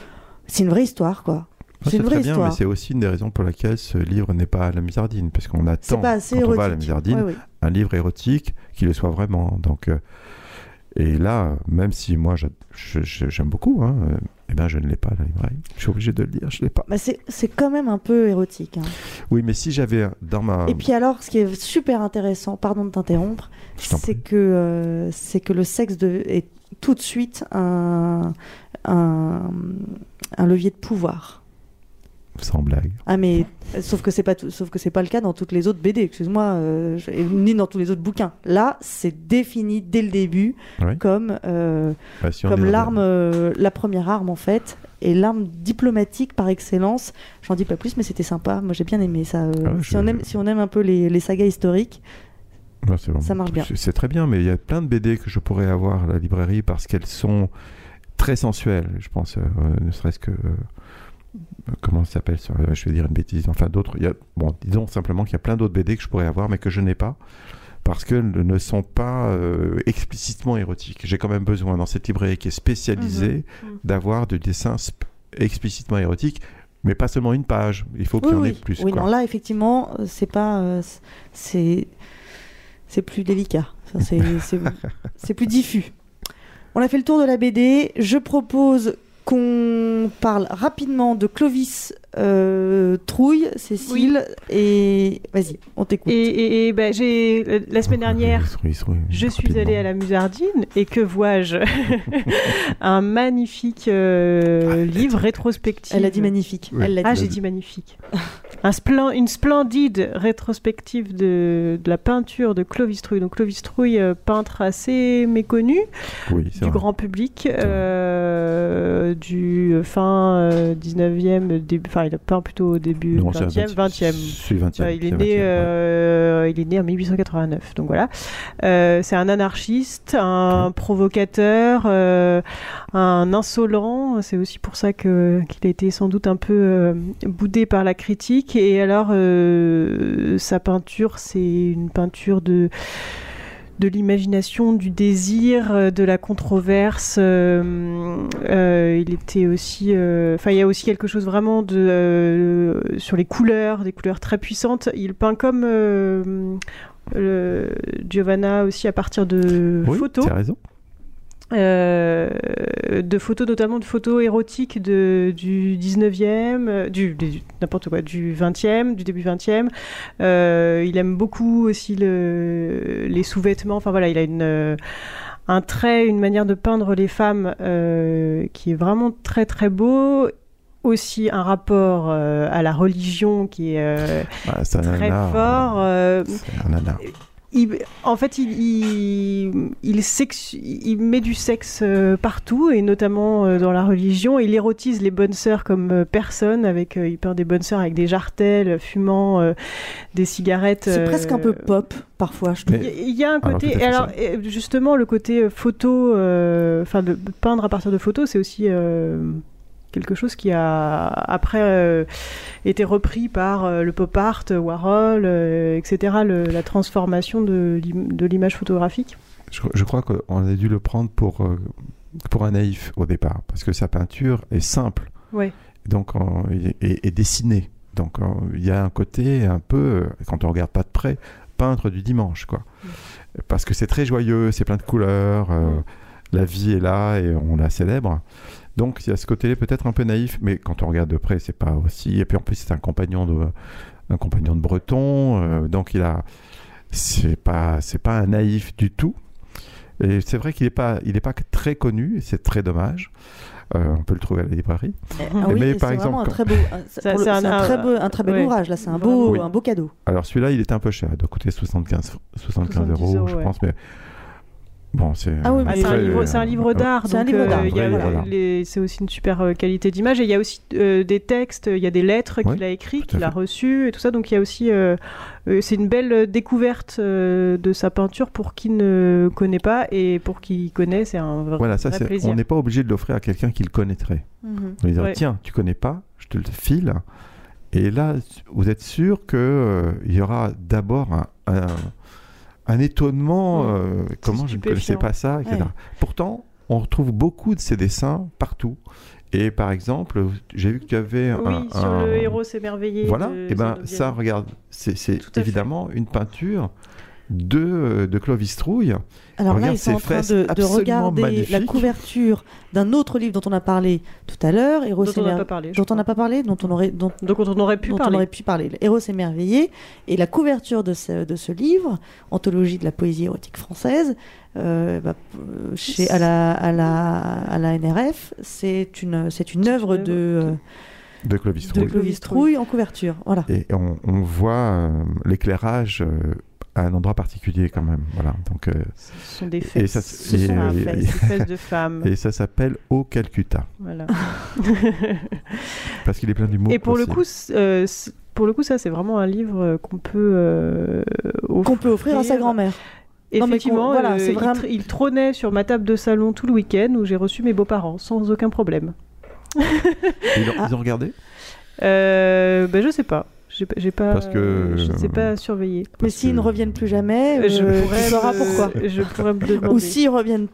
c'est une vraie histoire quoi. Ah, c'est une vraie très bien, histoire. mais c'est aussi une des raisons pour laquelle ce livre n'est pas à la misardine, parce qu'on attend, pas assez quand on érotique. va à la misardine, Ouais, ouais. Un livre érotique qui le soit vraiment. Donc, euh, et là, même si moi j'aime beaucoup, hein, euh, eh ben je ne l'ai pas à la librairie. Je suis obligé de le dire, je l'ai pas. Bah, c'est c'est quand même un peu érotique. hein. Oui, mais si j'avais dans ma. Et puis alors, ce qui est super intéressant, pardon de t'interrompre, c'est que, euh, c'est que le sexe de- est tout de suite un, un, un levier de pouvoir. Sans blague. Ah mais sauf que c'est pas tout- sauf que c'est pas le cas dans toutes les autres BD. Excuse-moi, euh, ni dans tous les autres bouquins. Là, c'est défini dès le début Oui. comme euh, Bah, si comme l'arme, euh, la première arme en fait, et l'arme diplomatique par excellence. J'en dis pas plus, mais c'était sympa. Moi, j'ai bien aimé ça. Ah si je- on aime, si on aime un peu les, les sagas historiques. Ça marche bien. C'est- très bien, mais il y a plein de BD que je pourrais avoir à la librairie parce qu'elles sont très sensuelles. Je pense, ne serait-ce que. Comment ça s'appelle ça Euh, Je vais dire une bêtise. Enfin, d'autres. il y a- Bon, disons simplement qu'il y a plein d'autres BD que je pourrais avoir, mais que je n'ai pas. Parce qu'elles ne sont pas euh, explicitement érotiques. J'ai quand même besoin, dans cette librairie qui est spécialisée, Mhm. Mhm. d'avoir du dessin sp- explicitement érotique, mais pas seulement une page. Il faut qu'il oui, y en oui. ait plus. Oui, quoi. non, là, effectivement, euh, c'est pas, euh, c'est, c'est plus délicat. Ça, c'est, c'est, [LAUGHS] c'est plus diffus. On a fait le tour de la BD. Je propose qu'on parle rapidement de Clovis euh, Trouille, Cécile, et vas-y, on t'écoute. Et, et- et, ben, j'ai la semaine dernière, Oui, oui, oui, je suis rapidement. allée à la Musardine et que vois-je [LAUGHS] Un magnifique euh, livre rétrospectif. Elle a dit magnifique. Oui. Ah, j'ai dit magnifique. Un splen- une splendide rétrospective de, de la peinture de Clovis Trouille. Donc Clovis Trouille, euh, peintre assez méconnu Oui, du vrai. grand public, euh, du fin euh, 19e, début, enfin il a peint plutôt au début Non, c'est 20e, 20e. C'est 20e. Euh, il, est né, 20e, ouais. il est né en 1889, donc voilà. Euh, c'est un anarchiste, un provocateur, euh, un insolent. C'est aussi pour ça que qu'il a été sans doute un peu euh, boudé par la critique. Et alors, sa peinture, c'est une peinture de de l'imagination, du désir, euh, de la controverse. euh, euh, il était aussi, enfin, il y a aussi quelque chose vraiment de sur les couleurs, des couleurs très puissantes. Il peint comme le- Giovanna aussi à partir de Oui, photos. tu as raison. Euh, de photos, notamment de photos érotiques de, du 19e, euh, du, du- n'importe quoi, du 20e, du début 20e. Euh, il aime beaucoup aussi le, les sous-vêtements. Enfin voilà, il a une, un trait, une manière de peindre les femmes euh, qui est vraiment très très beau. Aussi un rapport à la religion qui est Ah, très fort. euh, C'est un. Il- en fait, il, il, il, sexu- il met du sexe euh, partout, et notamment euh, dans la religion. Il érotise les bonnes sœurs comme euh, personne. Avec, il peint des bonnes sœurs avec des jartelles, fumant euh, des cigarettes. C'est euh, presque un peu pop parfois, je trouve. Il y- a un Alors, côté, alors justement le côté photo, euh, enfin de peindre à partir de photos, c'est aussi euh, quelque chose qui a après euh, été repris par euh, le pop art, Warhol, euh, etc. le- la transformation de l'im- de l'image photographique. Je, je crois qu'on a dû le prendre pour, pour un naïf au départ, parce que sa peinture est simple, Ouais. donc en- et, dessinée. Donc il y a un côté un peu, quand on regarde pas de près, peintre du dimanche, quoi. Parce que c'est très joyeux, c'est plein de couleurs, la vie est là et on la célèbre. Donc il y a ce côté peut-être un peu naïf, mais quand on regarde de près, c'est pas aussi. Et puis en plus c'est un compagnon de, un compagnon de Breton, euh, donc il a, c'est pas, c'est pas un naïf du tout. Et c'est vrai qu'il est pas, il est pas très connu, et c'est très dommage. Euh, on peut le trouver à la librairie. Ah oui, mais par c'est exemple, vraiment un quand- très beau, un- c'est c'est un- c'est un, très beau, un très bel ouais. ouvrage. Là, c'est un beau, Oui. un beau cadeau. Alors celui-là, il est un peu cher, il doit coûter 75, 75 70 euros, euros, je ouais. pense, mais bon, c'est. Ah oui, Ah, c'est un livre, d'art, C'est euh, aussi une super euh, qualité d'image. Et il y a aussi euh, des textes, il y a des lettres qu'il a écrites, qu'il a reçues et tout ça. Donc il y a aussi, c'est une belle découverte euh, de sa peinture pour qui ne connaît pas et pour qui connaît, c'est un vrai, Voilà, ça, vrai c'est- plaisir. on n'est pas obligé de l'offrir à quelqu'un qui le connaîtrait. Mhm. On dire, Ouais. tiens, tu connais pas, je te le file. Et là, vous êtes sûr que euh, il y aura d'abord un, un, un étonnement. Euh, comment je ne connaissais pas ça, etc. Ouais. Pourtant, on retrouve beaucoup de ces dessins partout. Et par exemple, j'ai vu que tu avais Oui, un, sur un- le héros émerveillé. Voilà, et ben ça, regarde, c'est fait. évidemment une peinture de, euh, de Clovis Trouille. Alors là, Regarde ils sont en train de, regarder la couverture d'un autre livre dont on a parlé tout à l'heure, Héros Dont on n'a pas parlé, Dont on n'a pas parlé, dont on aurait, dont, Donc on aurait pu dont parler. on aurait pu parler. Héros émerveillé. Et la couverture de ce, de ce livre, Anthologie de la poésie érotique française, euh, bah, chez, à, la, à, la, à la NRF, c'est une, c'est une œuvre de, euh, De Clovis de Trouille. Clovis Trouille en couverture. Voilà. Et on, on voit euh, l'éclairage euh, à un endroit particulier quand même. Voilà. Donc, euh, Ce sont des et fesses. ça, Ce et, sont euh, et- fesses, de femmes. [LAUGHS] et ça s'appelle Au Calcutta. Voilà. Parce qu'il est plein d'humour. Et pour le coup, euh, pour le coup, ça c'est vraiment un livre euh, qu'on peut euh, Qu'on peut offrir à sa grand-mère. Non, Effectivement, voilà, euh, c'est il, vraiment- tr- il trônait sur ma table de salon tout le week-end où j'ai reçu mes beaux-parents sans aucun problème. [LAUGHS] Ils ont, Ah. ils ont regardé? Euh, ben, je sais pas. J'ai pas-. Parce que- Je ne sais pas surveiller. Mais s'ils ne reviennent plus jamais, Je euh, [LAUGHS] pourrais tu sauras me- pourquoi. [LAUGHS] je pourrais me demander. Ou s'ils reviennent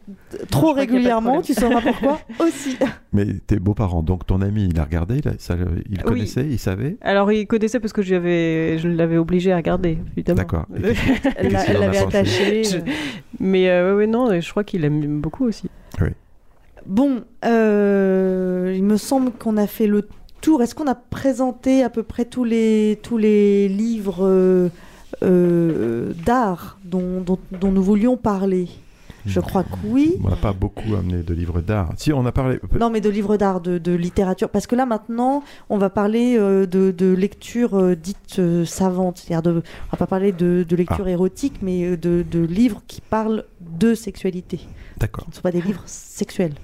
trop régulièrement, tu sauras pourquoi [LAUGHS] aussi. Mais tes beaux-parents, donc ton ami, il a regardé, il, a- ça, le- il Oui. connaissait, il savait Alors il connaissait parce que j'avais, je l'avais obligé à regarder, évidemment. D'accord. Elle l'avait attaché. Je- euh. Mais euh, ouais, ouais, non, je crois qu'il aime beaucoup aussi. Bon, euh, il me semble qu'on a fait le tour. Est-ce qu'on a présenté à peu près tous les, tous les livres euh, euh, d'art dont, dont, dont nous voulions parler? Je crois que oui. On n'a pas beaucoup amené de livres d'art. Si, on a parlé. Non, mais de livres d'art, de, de littérature. Parce que là, maintenant, on va parler euh, de, de lecture dite euh, savante. C'est-à-dire, de, on va pas parler de, de lecture érotique, mais de, de livres qui parlent de sexualité. D'accord. Ce ne sont pas des livres sexuels.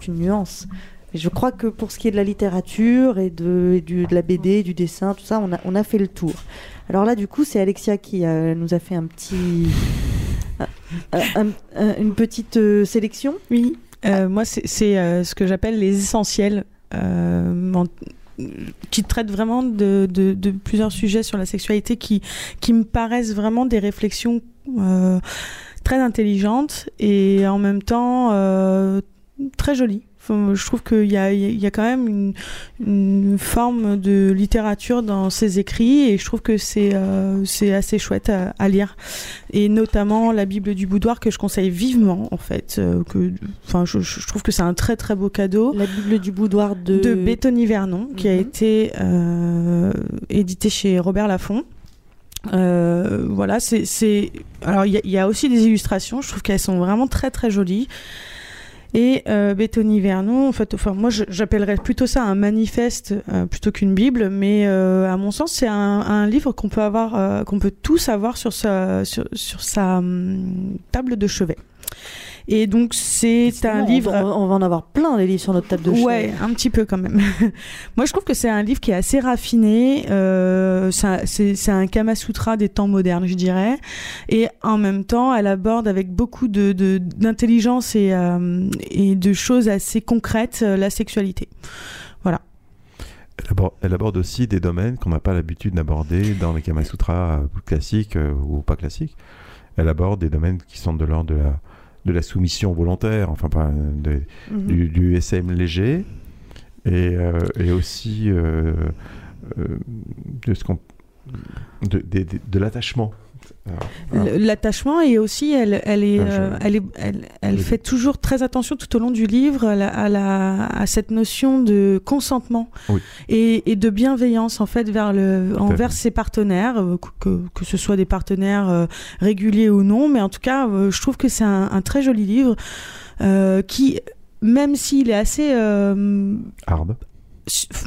C'est une nuance. Je crois que pour ce qui est de la littérature et de, la BD, du dessin, tout ça, on a, fait le tour. Alors là, du coup, c'est Alexia qui euh, nous a fait un petit. un- un- une petite euh, sélection. Oui, euh, moi c'est euh, ce que j'appelle les essentiels, euh, en- qui traitent vraiment de, plusieurs sujets sur la sexualité qui, me paraissent vraiment des réflexions euh, très intelligentes et en même temps euh, très jolies. Enfin, je trouve qu'il y a, il y a quand même une, une forme de littérature dans ses écrits et je trouve que c'est euh, assez chouette à, à lire et notamment la Bible du boudoir que je conseille vivement en fait euh, que enfin je, je trouve que c'est un très très beau cadeau La Bible du boudoir de. de Béthony Vernon qui a Mhm. été euh, édité chez Robert Laffont euh, voilà, c'est. Alors, il y, y a aussi des illustrations, je trouve qu'elles sont vraiment très très jolies. Et euh, Béthony Vernon, en fait, enfin, moi j'appellerais plutôt ça un manifeste euh, plutôt qu'une Bible, mais euh, à mon sens, c'est un, un livre qu'on peut avoir, euh, qu'on peut tous avoir sur sa, sur, sur sa hum, table de chevet. Et donc, c'est un livre. On, on va en avoir plein, les livres sur notre table de chevet. Ouais, un petit peu quand même. [LAUGHS] Moi, je trouve que c'est un livre qui est assez raffiné. Euh, c'est un- c'est c'est un Kama Sutra des temps modernes, je dirais. Et en même temps, elle aborde avec beaucoup de de- d'intelligence et, euh, et de choses assez concrètes euh, la sexualité. Voilà. Elle aborde, elle aborde aussi des domaines qu'on n'a pas l'habitude d'aborder dans les Kama Sutras euh, classiques euh, ou pas classiques. Elle aborde des domaines qui sont de l'ordre de la, de la soumission volontaire, enfin pas de- Mhm. du, du SM léger, et, euh, et aussi euh, euh, de, ce qu'on- de, de- de- de l'attachement. Le- L'attachement et aussi elle, elle est, Ah, euh, elle, est, elle, fait toujours très attention tout au long du livre à, la, à, la- à cette notion de consentement Oui. et, et de bienveillance en fait vers le, envers ses partenaires, euh, que- que, ce soit des partenaires euh, réguliers ou non, mais en tout cas, je trouve que c'est un, un très joli livre qui, même s'il est assez Hard.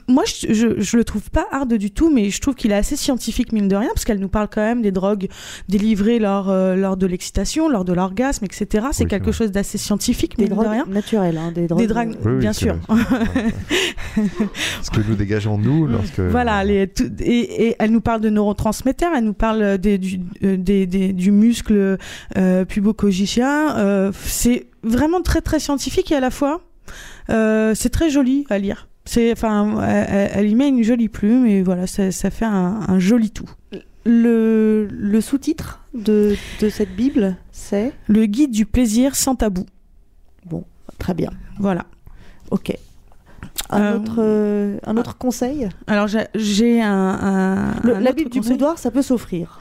Moi, je, je, je le trouve pas hard du tout, mais je trouve qu'il est assez scientifique, mine de rien, parce qu'elle nous parle quand même des drogues délivrées lors, euh, lors de l'excitation, lors de l'orgasme, etc. C'est Oui, quelque vrai. chose d'assez scientifique, Des mine de drogues rien. naturelles, hein, des drogues. Des Oui, oui, bien sûr. [LAUGHS] Ce que nous dégageons nous lorsque. Voilà, les, tout- et, et elle nous parle de neurotransmetteurs, elle nous parle des, du, euh, des, des- du muscle euh, pubocogicien. Euh, c'est vraiment très très scientifique et à la fois euh, c'est très joli à lire. C'est, enfin, elle, y met une jolie plume et voilà, ça, ça fait un, un joli tout. Le, le sous-titre de, de cette Bible, c'est? Le guide du plaisir sans tabou. Bon, très bien. Voilà. Ok. Un, Euh, autre, euh, un autre conseil? Alors j'ai- un, un- Le- un La Bible du boudoir, ça peut s'offrir.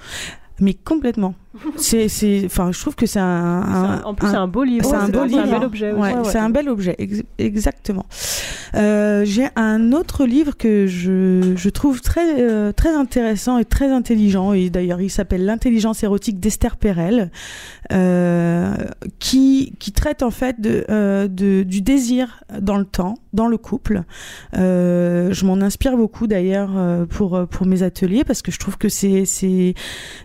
Mais complètement. C'est, c'est, enfin, je trouve que c'est un, un- en plus, c'est un beau livre. C'est un beau livre. un bel objet. Ouais, Ouais, c'est un bel objet, ex- exactement. Euh, j'ai un autre livre que je, je trouve très, euh, très intéressant et très intelligent. Et d'ailleurs, il s'appelle L'intelligence érotique d'Esther Perel, euh, qui, qui traite en fait de, de, du désir dans le temps, dans le couple. Je m'en inspire beaucoup d'ailleurs pour, pour mes ateliers parce que je trouve que c'est, c'est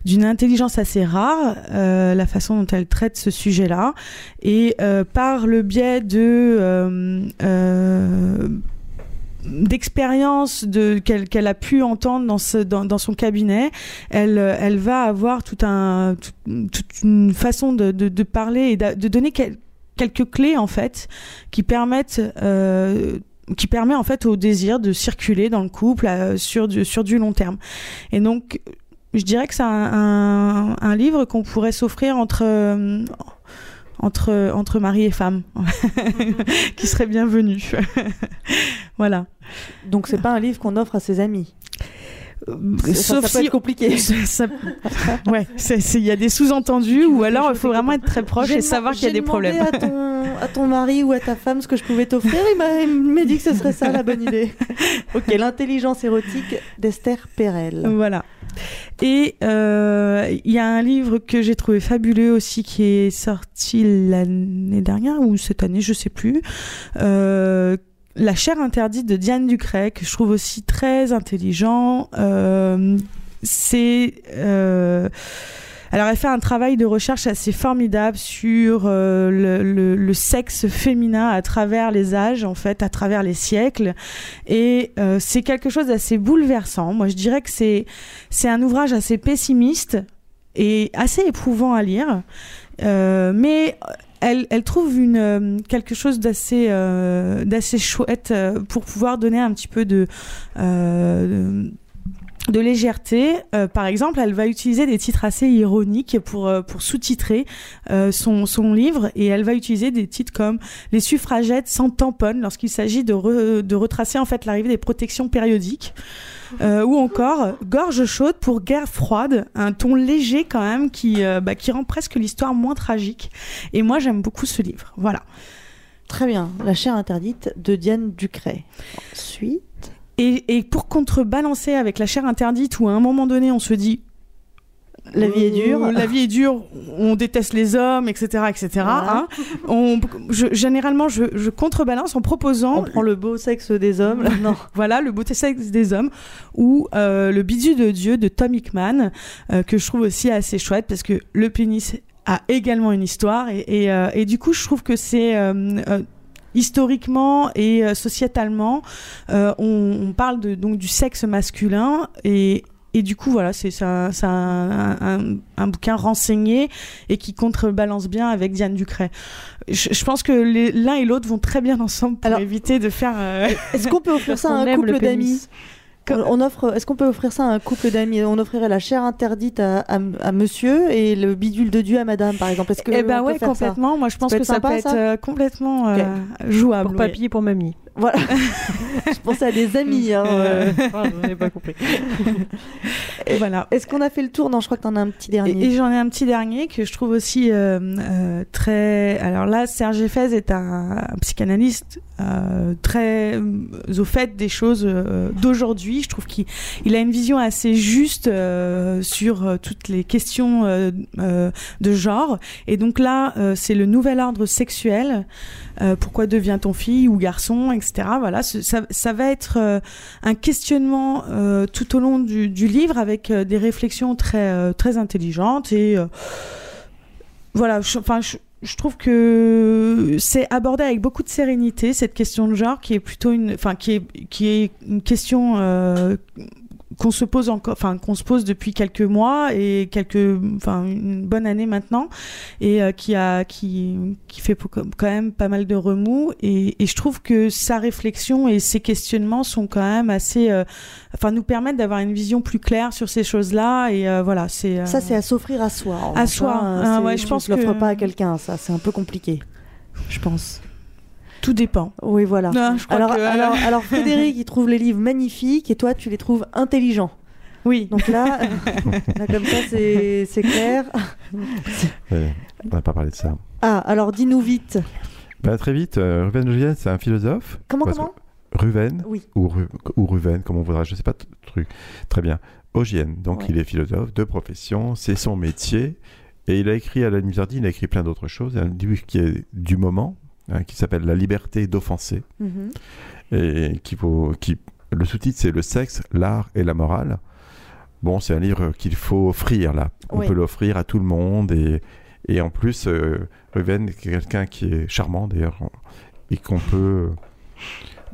d'une intelligence assez rare euh, la façon dont elle traite ce sujet-là. Et euh, par le biais de euh, d'expérience de qu'elle qu'elle a pu entendre dans ce dans, dans son cabinet elle elle va avoir tout un tout- toute une façon de, de, parler et de, donner quel- quelques clés en fait qui permettent qui permet en fait au désir de circuler dans le couple sur du sur du long terme. Et donc je dirais que c'est un, un, un livre qu'on pourrait s'offrir entre euh, entre entre mari et femme [LAUGHS] qui serait bienvenu [LAUGHS] voilà Donc c'est pas un livre qu'on offre à ses amis. Ça- sauf ça peut si être compliqué. [LAUGHS] ça- [LAUGHS] ouais il y a des sous-entendus ou alors il faut vraiment être très proche et savoir qu'il y a des problèmes à ton, à ton mari ou à ta femme ce que je pouvais t'offrir. Il m'a- il m'a dit que ce serait ça la bonne idée. [LAUGHS] ok, l'intelligence érotique d'Esther Perel. Voilà. Et euh, il y a un livre que j'ai trouvé fabuleux aussi qui est sorti l'année dernière ou cette année, je sais plus. Euh, la chair interdite de Diane Ducret, que je trouve aussi très intelligent. Euh, c'est euh, alors, elle fait un travail de recherche assez formidable sur euh, le, sexe féminin à travers les âges, en fait, à travers les siècles. Et c'est quelque chose d'assez bouleversant. Moi, je dirais que c'est c'est un ouvrage assez pessimiste et assez éprouvant à lire. Mais elle, elle trouve une, euh, quelque chose d'assez euh, d'assez chouette euh, pour pouvoir donner un petit peu de, de de légèreté. Euh, par exemple, elle va utiliser des titres assez ironiques pour, euh, pour sous-titrer euh, son, son livre et elle va utiliser des titres comme Les suffragettes sans tamponne lorsqu'il s'agit de, re- de retracer en fait l'arrivée des protections périodiques. Euh, ou encore Gorge chaude pour guerre froide, un ton léger quand même qui, euh, bah, qui rend presque l'histoire moins tragique. Et moi j'aime beaucoup ce livre. Voilà. Très bien. La chair interdite de Diane Ducret. Ensuite. Et, et pour contrebalancer avec la chair interdite, où à un moment donné on se dit La vie est dure. La vie est dure, on déteste les hommes, etc. etc. Voilà. hein. On, je, généralement, je, je contrebalance en proposant On prend le beau sexe des hommes. là, non. [LAUGHS] voilà, le beauté sexe des hommes, ou euh, le bidule de Dieu de Tom Hickman, euh, que je trouve aussi assez chouette parce que le pénis a également une histoire et, et, euh, et du coup, je trouve que c'est historiquement et sociétalement, euh, on, on parle de, donc du sexe masculin et et du coup, voilà, c'est un, c'est un, un- un bouquin renseigné et qui contrebalance bien avec Diane Ducret. Je, je pense que l'un et l'autre vont très bien ensemble pour Alors, éviter de faire. euh, [LAUGHS] Est-ce qu'on peut offrir ça à un couple d'amis? On offre, est-ce qu'on peut offrir ça à un couple d'amis? On offrirait la chair interdite à, à- à monsieur et le bidule de Dieu à madame, par exemple. Est-ce que Eh ben on peut ouais, faire ça? complètement. Moi, je pense peut que être ça sympa, peut être ça? euh, complètement euh, jouable. Pour oui. papy et pour mamie. Voilà. [LAUGHS] Je pensais à des amis. hein, euh. [LAUGHS] Pardon, j'ai pas compris. [LAUGHS] Et voilà. Est-ce qu'on a fait le tour Non, je crois que t'en as un petit Et, dernier. et j'en ai un petit dernier que je trouve aussi euh, euh, très. Alors là, Serge Effez est un, un psychanalyste très au fait des choses d'aujourd'hui. Je trouve qu'il il a une vision assez juste sur toutes les questions de genre. Et donc là, c'est le nouvel ordre sexuel. Pourquoi devient-on fille ou garçon, etc. Voilà, ce- ça, va être euh, un questionnement euh, tout au long du, livre avec euh, des réflexions très très intelligentes et voilà. je- Enfin, trouve que c'est abordé avec beaucoup de sérénité cette question de genre qui est plutôt une, enfin qui est qui est une question qu'on se pose encore, enfin qu'on se pose depuis quelques mois et quelques, enfin une bonne année maintenant, et euh, qui a, qui, qui fait quand même pas mal de remous. Et, et je trouve que sa réflexion et ses questionnements sont quand même assez, euh, enfin nous permettent d'avoir une vision plus claire sur ces choses-là. Et euh, voilà, c'est. Ça, c'est à s'offrir à soi. À soi. hein. Ah C'est- ouais, je pense que- pas à quelqu'un, ça. C'est un peu compliqué. Je pense. Tout dépend. Oui, voilà. Non, je crois Alors, que- alors, [LAUGHS] alors, Frédéric, il trouve les livres magnifiques et toi, tu les trouves intelligents. Oui. Donc là, [LAUGHS] là comme ça, c'est clair. [LAUGHS] Ouais, on n'a pas parlé de ça. Ah, alors dis-nous vite. Bah, très vite, euh, Ruven Ogien, c'est un philosophe. Comment, comment? Ruven Oui. ou, Ru- ou Ruven, comme on voudra, je sais pas, truc. Très bien. Ogienne, donc Ouais. il est philosophe de profession, c'est son métier. Et il a écrit à la Musardine, il a écrit plein d'autres choses. Un livre qui est du moment, hein, qui s'appelle La liberté d'offenser. Mhm. Et qui vaut, qui, le sous-titre, c'est Le sexe, l'art et la morale. Bon, c'est un livre qu'il faut offrir là. On Oui. peut l'offrir à tout le monde. Et, et en plus, euh, Ruven est quelqu'un qui est charmant d'ailleurs. Et qu'on peut,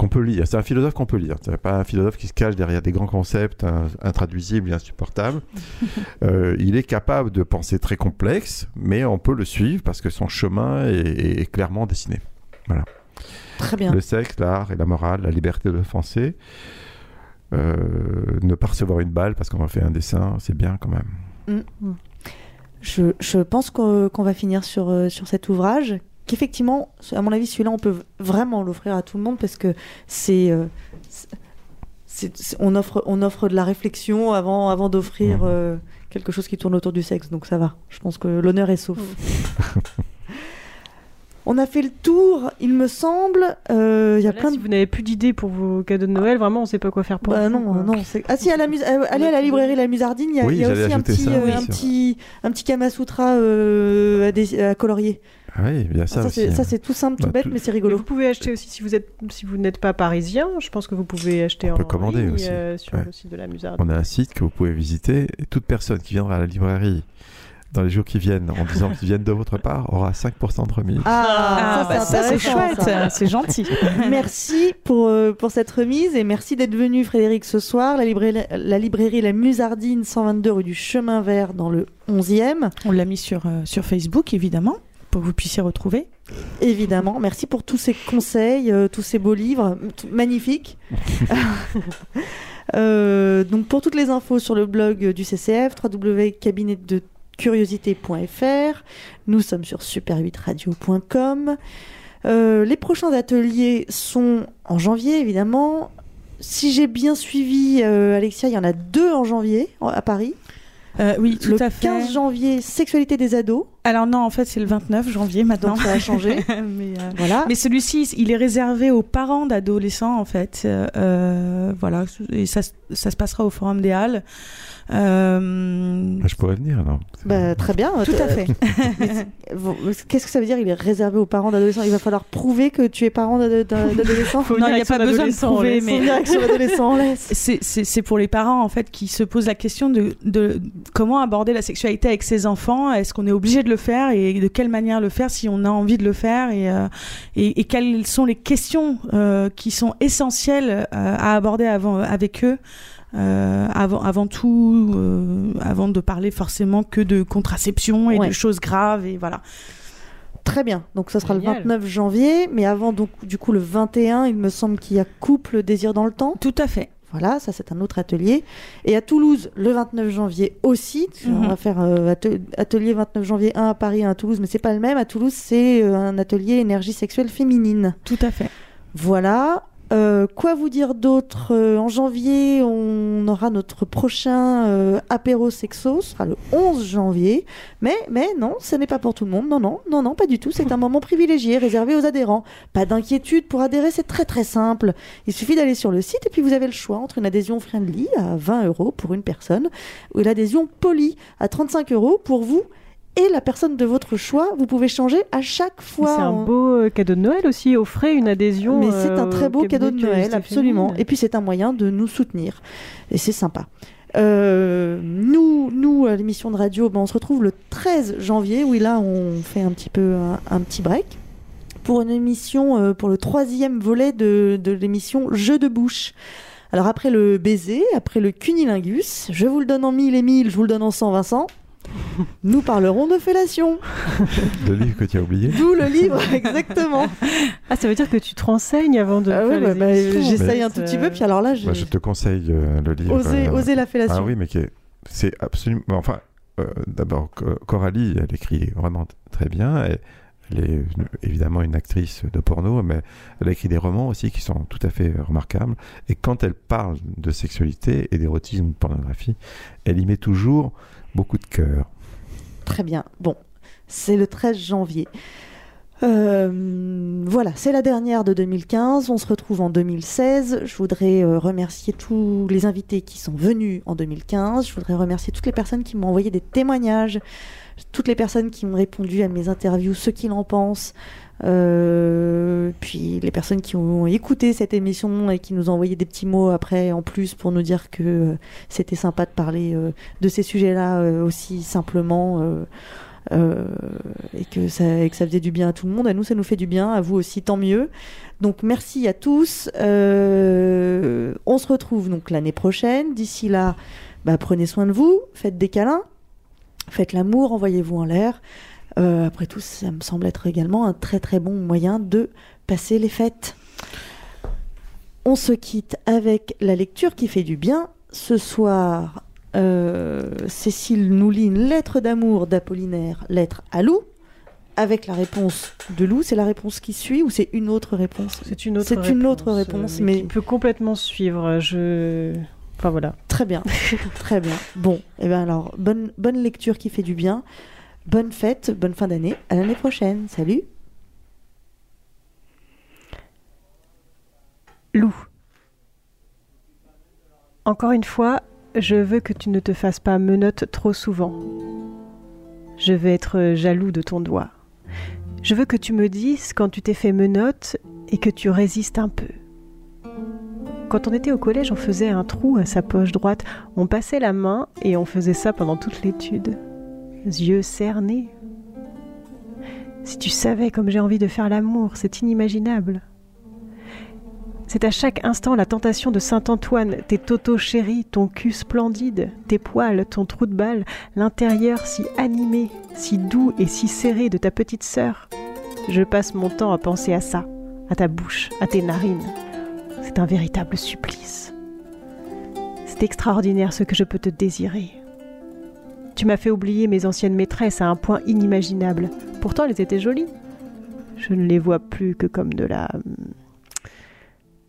qu'on peut lire. C'est un philosophe qu'on peut lire. C'est pas un philosophe qui se cache derrière des grands concepts in- intraduisibles et insupportables. [LAUGHS] Euh, il est capable de pensées très complexes, mais on peut le suivre parce que son chemin est, est- est clairement dessiné. Voilà. Très bien. Le sexe, l'art et la morale, la liberté d'offenser. Euh, ne pas recevoir une balle parce qu'on a fait un dessin, c'est bien quand même. Je, je pense qu'on qu'on va finir sur, euh, sur cet ouvrage. Qu'effectivement, à mon avis, celui-là, on peut vraiment l'offrir à tout le monde parce que c'est. euh, c'est- on, offre, on offre de la réflexion avant, avant d'offrir Mhm. euh, quelque chose qui tourne autour du sexe. Donc ça va. Je pense que l'honneur est sauf. [LAUGHS] on a fait le tour, il me semble. Euh, Il y a Là, plein si de. vous n'avez plus d'idées pour vos cadeaux de Noël, vraiment, on sait pas quoi faire pour Bah vous, non, quoi. non. c'est- Ah si, à la mus- euh, allez à la librairie La Musardine, il y a, Oui, il y a j'allais aussi un petit, ça, euh, oui, un, petit, un petit Kamasutra euh, à, à colorier. Ah oui, a ça, c'est- ça, c'est tout simple, tout Bah, bête, tout- mais c'est rigolo. vous pouvez acheter aussi si vous êtes si vous n'êtes pas parisien. Je pense que vous pouvez acheter On en peut commander ligne, aussi. euh, sur Ouais. le site de la Musardine. On a un site que vous pouvez visiter et toute personne qui viendra à la librairie dans les jours qui viennent en disant qu'ils viennent de votre part aura 5% de remise. Ah, bah, ça, c'est intéressant, chouette, c'est gentil. [LAUGHS] merci pour, euh, pour cette remise et merci d'être venu, Frédéric, ce soir. La librairie, la librairie La Musardine, 122 rue du Chemin Vert, dans le 11e. On l'a mis sur, euh, sur Facebook, évidemment, pour que vous puissiez retrouver. Évidemment, merci pour tous ces conseils, euh, tous ces beaux livres, magnifiques. [LAUGHS] Euh, donc pour toutes les infos sur le blog du CCF, www.cabinetdecuriosité.fr. Nous sommes sur super8radio.com. Euh, les prochains ateliers sont en janvier, évidemment. Si j'ai bien suivi, Alexia, il y en a deux en janvier à Paris. Euh, oui, tout le à fait. 15 janvier, sexualité des ados. Alors non, en fait, c'est le 29 janvier maintenant. Donc ça a changé. [LAUGHS] mais, euh, Voilà. mais celui-ci, il est réservé aux parents d'adolescents, en fait. Euh, voilà, et ça se passera au Forum des Halles. Euh, Je pourrais venir alors. Bah, très bien. tout à fait. [LAUGHS] Vous- Qu'est-ce que ça veut dire Il est réservé aux parents d'adolescents? Il va falloir prouver que tu es parent d'ado- d'ado- [LAUGHS] d'adolescents. Non, il n'y a pas besoin de prouver, mais [LAUGHS] c'est- pour les parents en fait qui se posent la question de, de comment aborder la sexualité avec ses enfants. Est-ce qu'on est obligé de le faire et de quelle manière le faire si on a envie de le faire? Et, euh, et, et quelles sont les questions euh, qui sont essentielles euh, à aborder avant, avec eux. Euh, avant, avant tout, euh, avant de parler forcément que de contraception et Ouais. de choses graves et voilà. Très bien. Donc ça sera Génial. le 29 janvier, mais avant donc du coup le 21, il me semble qu'il y a couple désir dans le temps. Tout à fait. Voilà, ça c'est un autre atelier. Et à Toulouse, le 29 janvier aussi. On Mhm. va faire euh, atel- atelier 29 janvier, un à Paris, un à Toulouse, mais c'est pas le même. À Toulouse, c'est euh, un atelier énergie sexuelle féminine. Tout à fait. Voilà. Euh, quoi vous dire d'autre Euh, En janvier, on aura notre prochain euh, apéro sexo, ce sera le 11 janvier. Mais, mais non, ce n'est pas pour tout le monde. Non, non, non, non, pas du tout. C'est un moment privilégié, réservé aux adhérents. Pas d'inquiétude pour adhérer, c'est très très simple. Il suffit d'aller sur le site et puis vous avez le choix entre une adhésion friendly à 20 euros pour une personne ou l'adhésion poly à 35 euros pour vous et la personne de votre choix. Vous pouvez changer à chaque fois. C'est un beau euh, cadeau de Noël aussi. Offrez une adhésion. mais c'est un euh, très au beau cadeau de Noël, absolument. Et puis c'est un moyen de nous soutenir. Et c'est sympa. Euh, nous, nous, à l'émission de radio, ben, on se retrouve le 13 janvier, où là, on fait un petit peu un, un petit break pour une émission, euh, pour le troisième volet de, de l'émission Jeux de bouche. Alors après le baiser, après le cunilingus, je vous le donne en mille et mille, je vous le donne en 100 Vincent. Nous parlerons de fellation. [LAUGHS] Le livre que tu as oublié. D'où le livre, exactement. Ah, ça veut dire que tu te renseignes avant de Ah les bah, bah, j'essaye un tout petit euh, peu, puis alors là, Bah, je te conseille euh, le livre. osé, euh, osé la fellation. Ah oui, mais qui est- c'est absolument. Enfin, euh, d'abord, Co- Coralie, elle écrit vraiment très bien. Elle, Elle est évidemment une actrice de porno, mais elle a écrit des romans aussi qui sont tout à fait remarquables. Et quand elle parle de sexualité et d'érotisme, de pornographie, elle y met toujours beaucoup de cœur. Très bien. Bon, c'est le 13 janvier. Euh, voilà, c'est la dernière de 2015. On se retrouve en 2016. Je voudrais euh, remercier tous les invités qui sont venus en 2015. Je voudrais remercier toutes les personnes qui m'ont envoyé des témoignages, toutes les personnes qui ont répondu à mes interviews, ceux qui en pensent. Euh, puis les personnes qui ont écouté cette émission et qui nous ont envoyé des petits mots après en plus pour nous dire que c'était sympa de parler de ces sujets-là aussi simplement. Euh, et, que ça, que ça faisait du bien à tout le monde. À nous, ça nous fait du bien, à vous aussi, tant mieux. Donc merci à tous. Euh, on se retrouve donc l'année prochaine. D'ici là, bah, prenez soin de vous, faites des câlins, faites l'amour, envoyez-vous en l'air. Euh, après tout, ça me semble être également un très très bon moyen de passer les fêtes. On se quitte avec la lecture qui fait du bien. Ce soir, euh, Cécile nous lit une lettre d'amour d'Apollinaire, lettre à Lou, avec la réponse de Lou. C'est la réponse qui suit ou c'est une autre réponse? C'est une autre C'est réponse. une autre réponse, mais, Qui peut complètement suivre. Je. Enfin voilà. Très bien, [LAUGHS] très bien. Bon, et bien alors, bonne, bonne lecture qui fait du bien. Bonne fête, bonne fin d'année. À l'année prochaine. Salut. Lou. Encore une fois, je veux que tu ne te fasses pas menotte trop souvent. Je veux être jaloux de ton doigt. Je veux que tu me dises quand tu t'es fait menotte et que tu résistes un peu. Quand on était au collège, on faisait un trou à sa poche droite, on passait la main et on faisait ça pendant toute l'étude. Yeux cernés. Si tu savais comme j'ai envie de faire l'amour, c'est inimaginable. C'est à chaque instant la tentation de Saint-Antoine, tes totos chéris, ton cul splendide, tes poils, ton trou de balle, l'intérieur si animé, si doux et si serré de ta petite sœur. Je passe mon temps à penser à ça, à ta bouche, à tes narines. C'est un véritable supplice. C'est extraordinaire ce que je peux te désirer. Tu m'as fait oublier mes anciennes maîtresses à un point inimaginable. Pourtant, elles étaient jolies. Je ne les vois plus que comme de la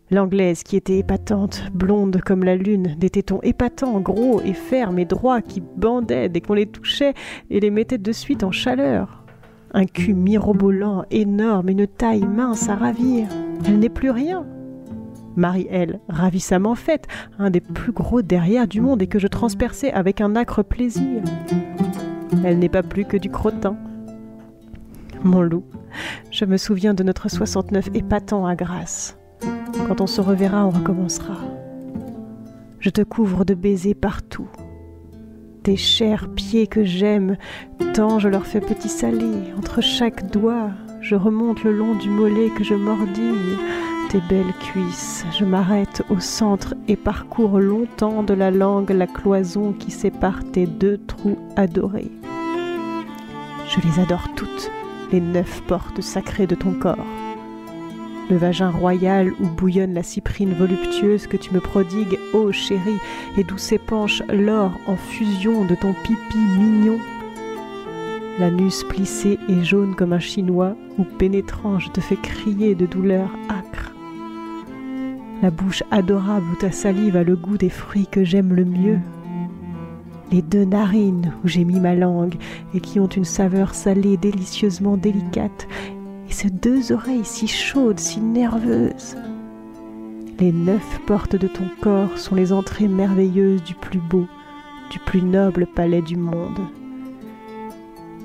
L'anglaise qui était épatante, blonde comme la lune, des tétons épatants, gros et fermes et droits qui bandaient dès qu'on les touchait et les mettait de suite en chaleur. Un cul mirobolant, énorme, une taille mince à ravir. Elle n'est plus rien. Marie, elle, ravissamment faite, un des plus gros derrière du monde et que je transperçais avec un acre plaisir. Elle n'est pas plus que du crottin. Mon loup, je me souviens de notre 69 épatant à Grasse. Quand on se reverra, on recommencera. Je te couvre de baisers partout. Tes chers pieds que j'aime, tant je leur fais petit salé. Entre chaque doigt, je remonte le long du mollet que je mordille. Tes belles cuisses, je m'arrête au centre et parcours longtemps de la langue la cloison qui sépare tes deux trous adorés. Je les adore toutes, les neuf portes sacrées de ton corps le vagin royal où bouillonne la cyprine voluptueuse que tu me prodigues, ô chérie, et d'où s'épanche l'or en fusion de ton pipi mignon. L'anus plissé et jaune comme un chinois, où pénétrant je te fais crier de douleur âcre. La bouche adorable où ta salive a le goût des fruits que j'aime le mieux. Les deux narines où j'ai mis ma langue et qui ont une saveur salée délicieusement délicate et ces deux oreilles si chaudes, si nerveuses. Les neuf portes de ton corps sont les entrées merveilleuses du plus beau, du plus noble palais du monde.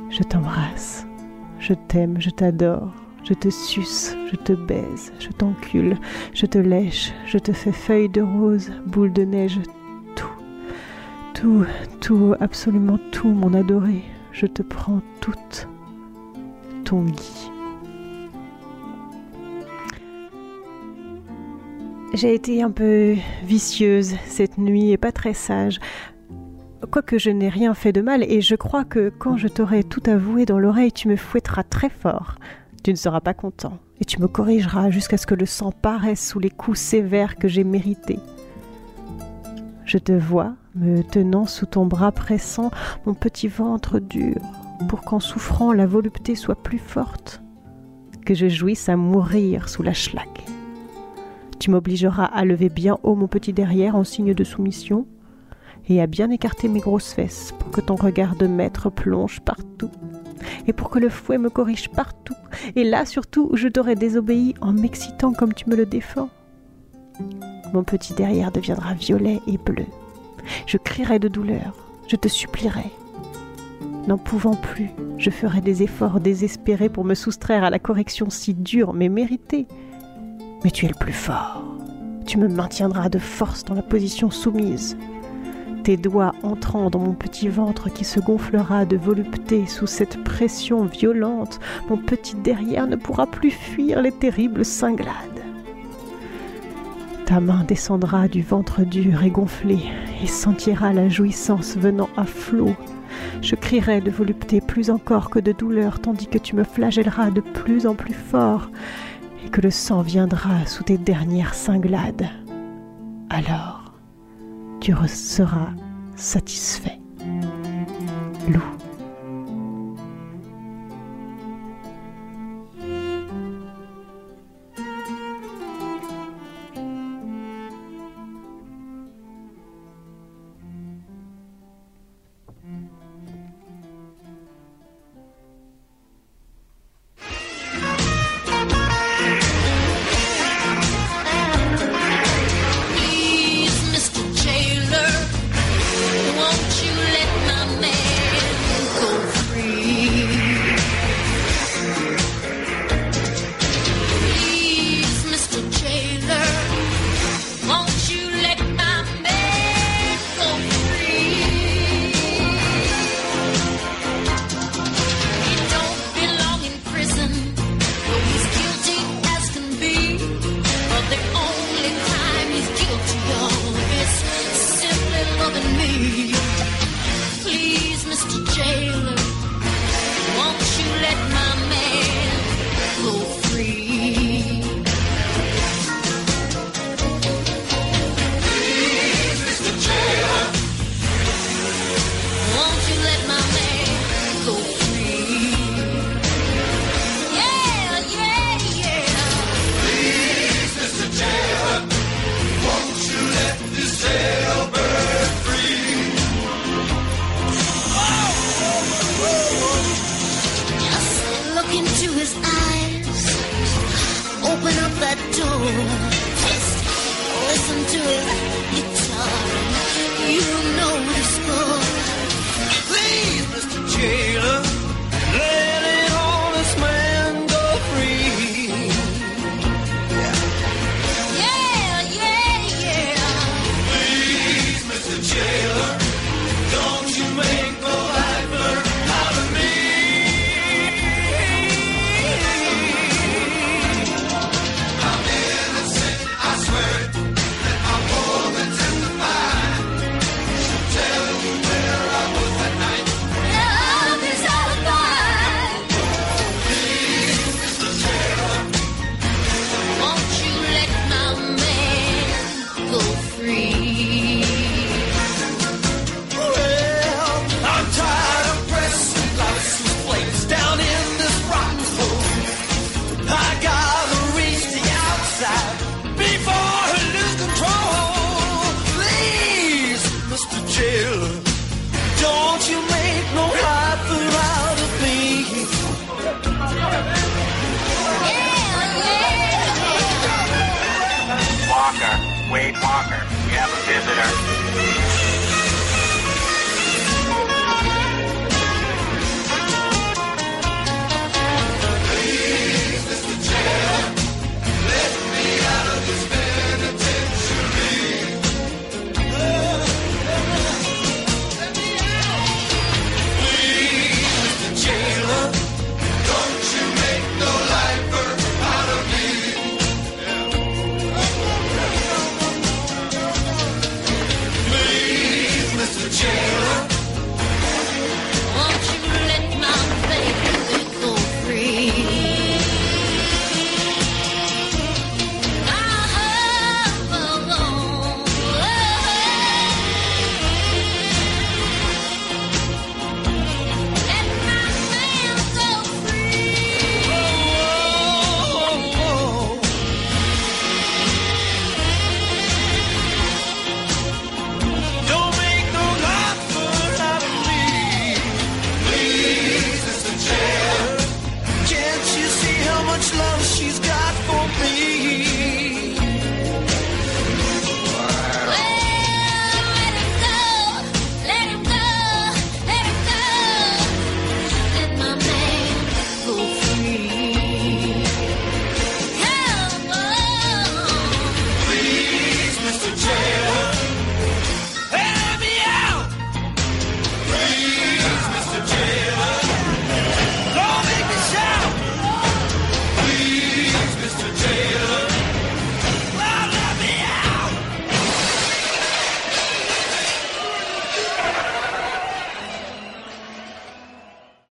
Je t'embrasse, je t'aime, je t'adore, je te suce, je te baise, je t'encule, je te lèche, je te fais feuille de rose, boule de neige, tout, tout, tout, absolument tout, mon adoré, je te prends toute, ton Guy. J'ai été un peu vicieuse cette nuit et pas très sage. Quoique je n'ai rien fait de mal, et je crois que quand je t'aurai tout avoué dans l'oreille, tu me fouetteras très fort. Tu ne seras pas content, et tu me corrigeras jusqu'à ce que le sang paraisse sous les coups sévères que j'ai mérités. Je te vois, me tenant sous ton bras pressant mon petit ventre dur, pour qu'en souffrant la volupté soit plus forte. que je jouisse à mourir sous la schlag. Tu m'obligeras à lever bien haut mon petit derrière en signe de soumission et à bien écarter mes grosses fesses pour que ton regard de maître plonge partout et pour que le fouet me corrige partout et là surtout où je t'aurai désobéi en m'excitant comme tu me le défends. Mon petit derrière deviendra violet et bleu. Je crierai de douleur, je te supplierai. N'en pouvant plus, je ferai des efforts désespérés pour me soustraire à la correction si dure mais méritée. Mais tu es le plus fort. Tu me maintiendras de force dans la position soumise. Tes doigts entrant dans mon petit ventre qui se gonflera de volupté sous cette pression violente, mon petit derrière ne pourra plus fuir les terribles cinglades. Ta main descendra du ventre dur et gonflé et sentira la jouissance venant à flot. Je crierai de volupté plus encore que de douleur, tandis que tu me flagelleras de plus en plus fort et que le sang viendra sous tes dernières cinglades. Alors, tu seras satisfait. Loup.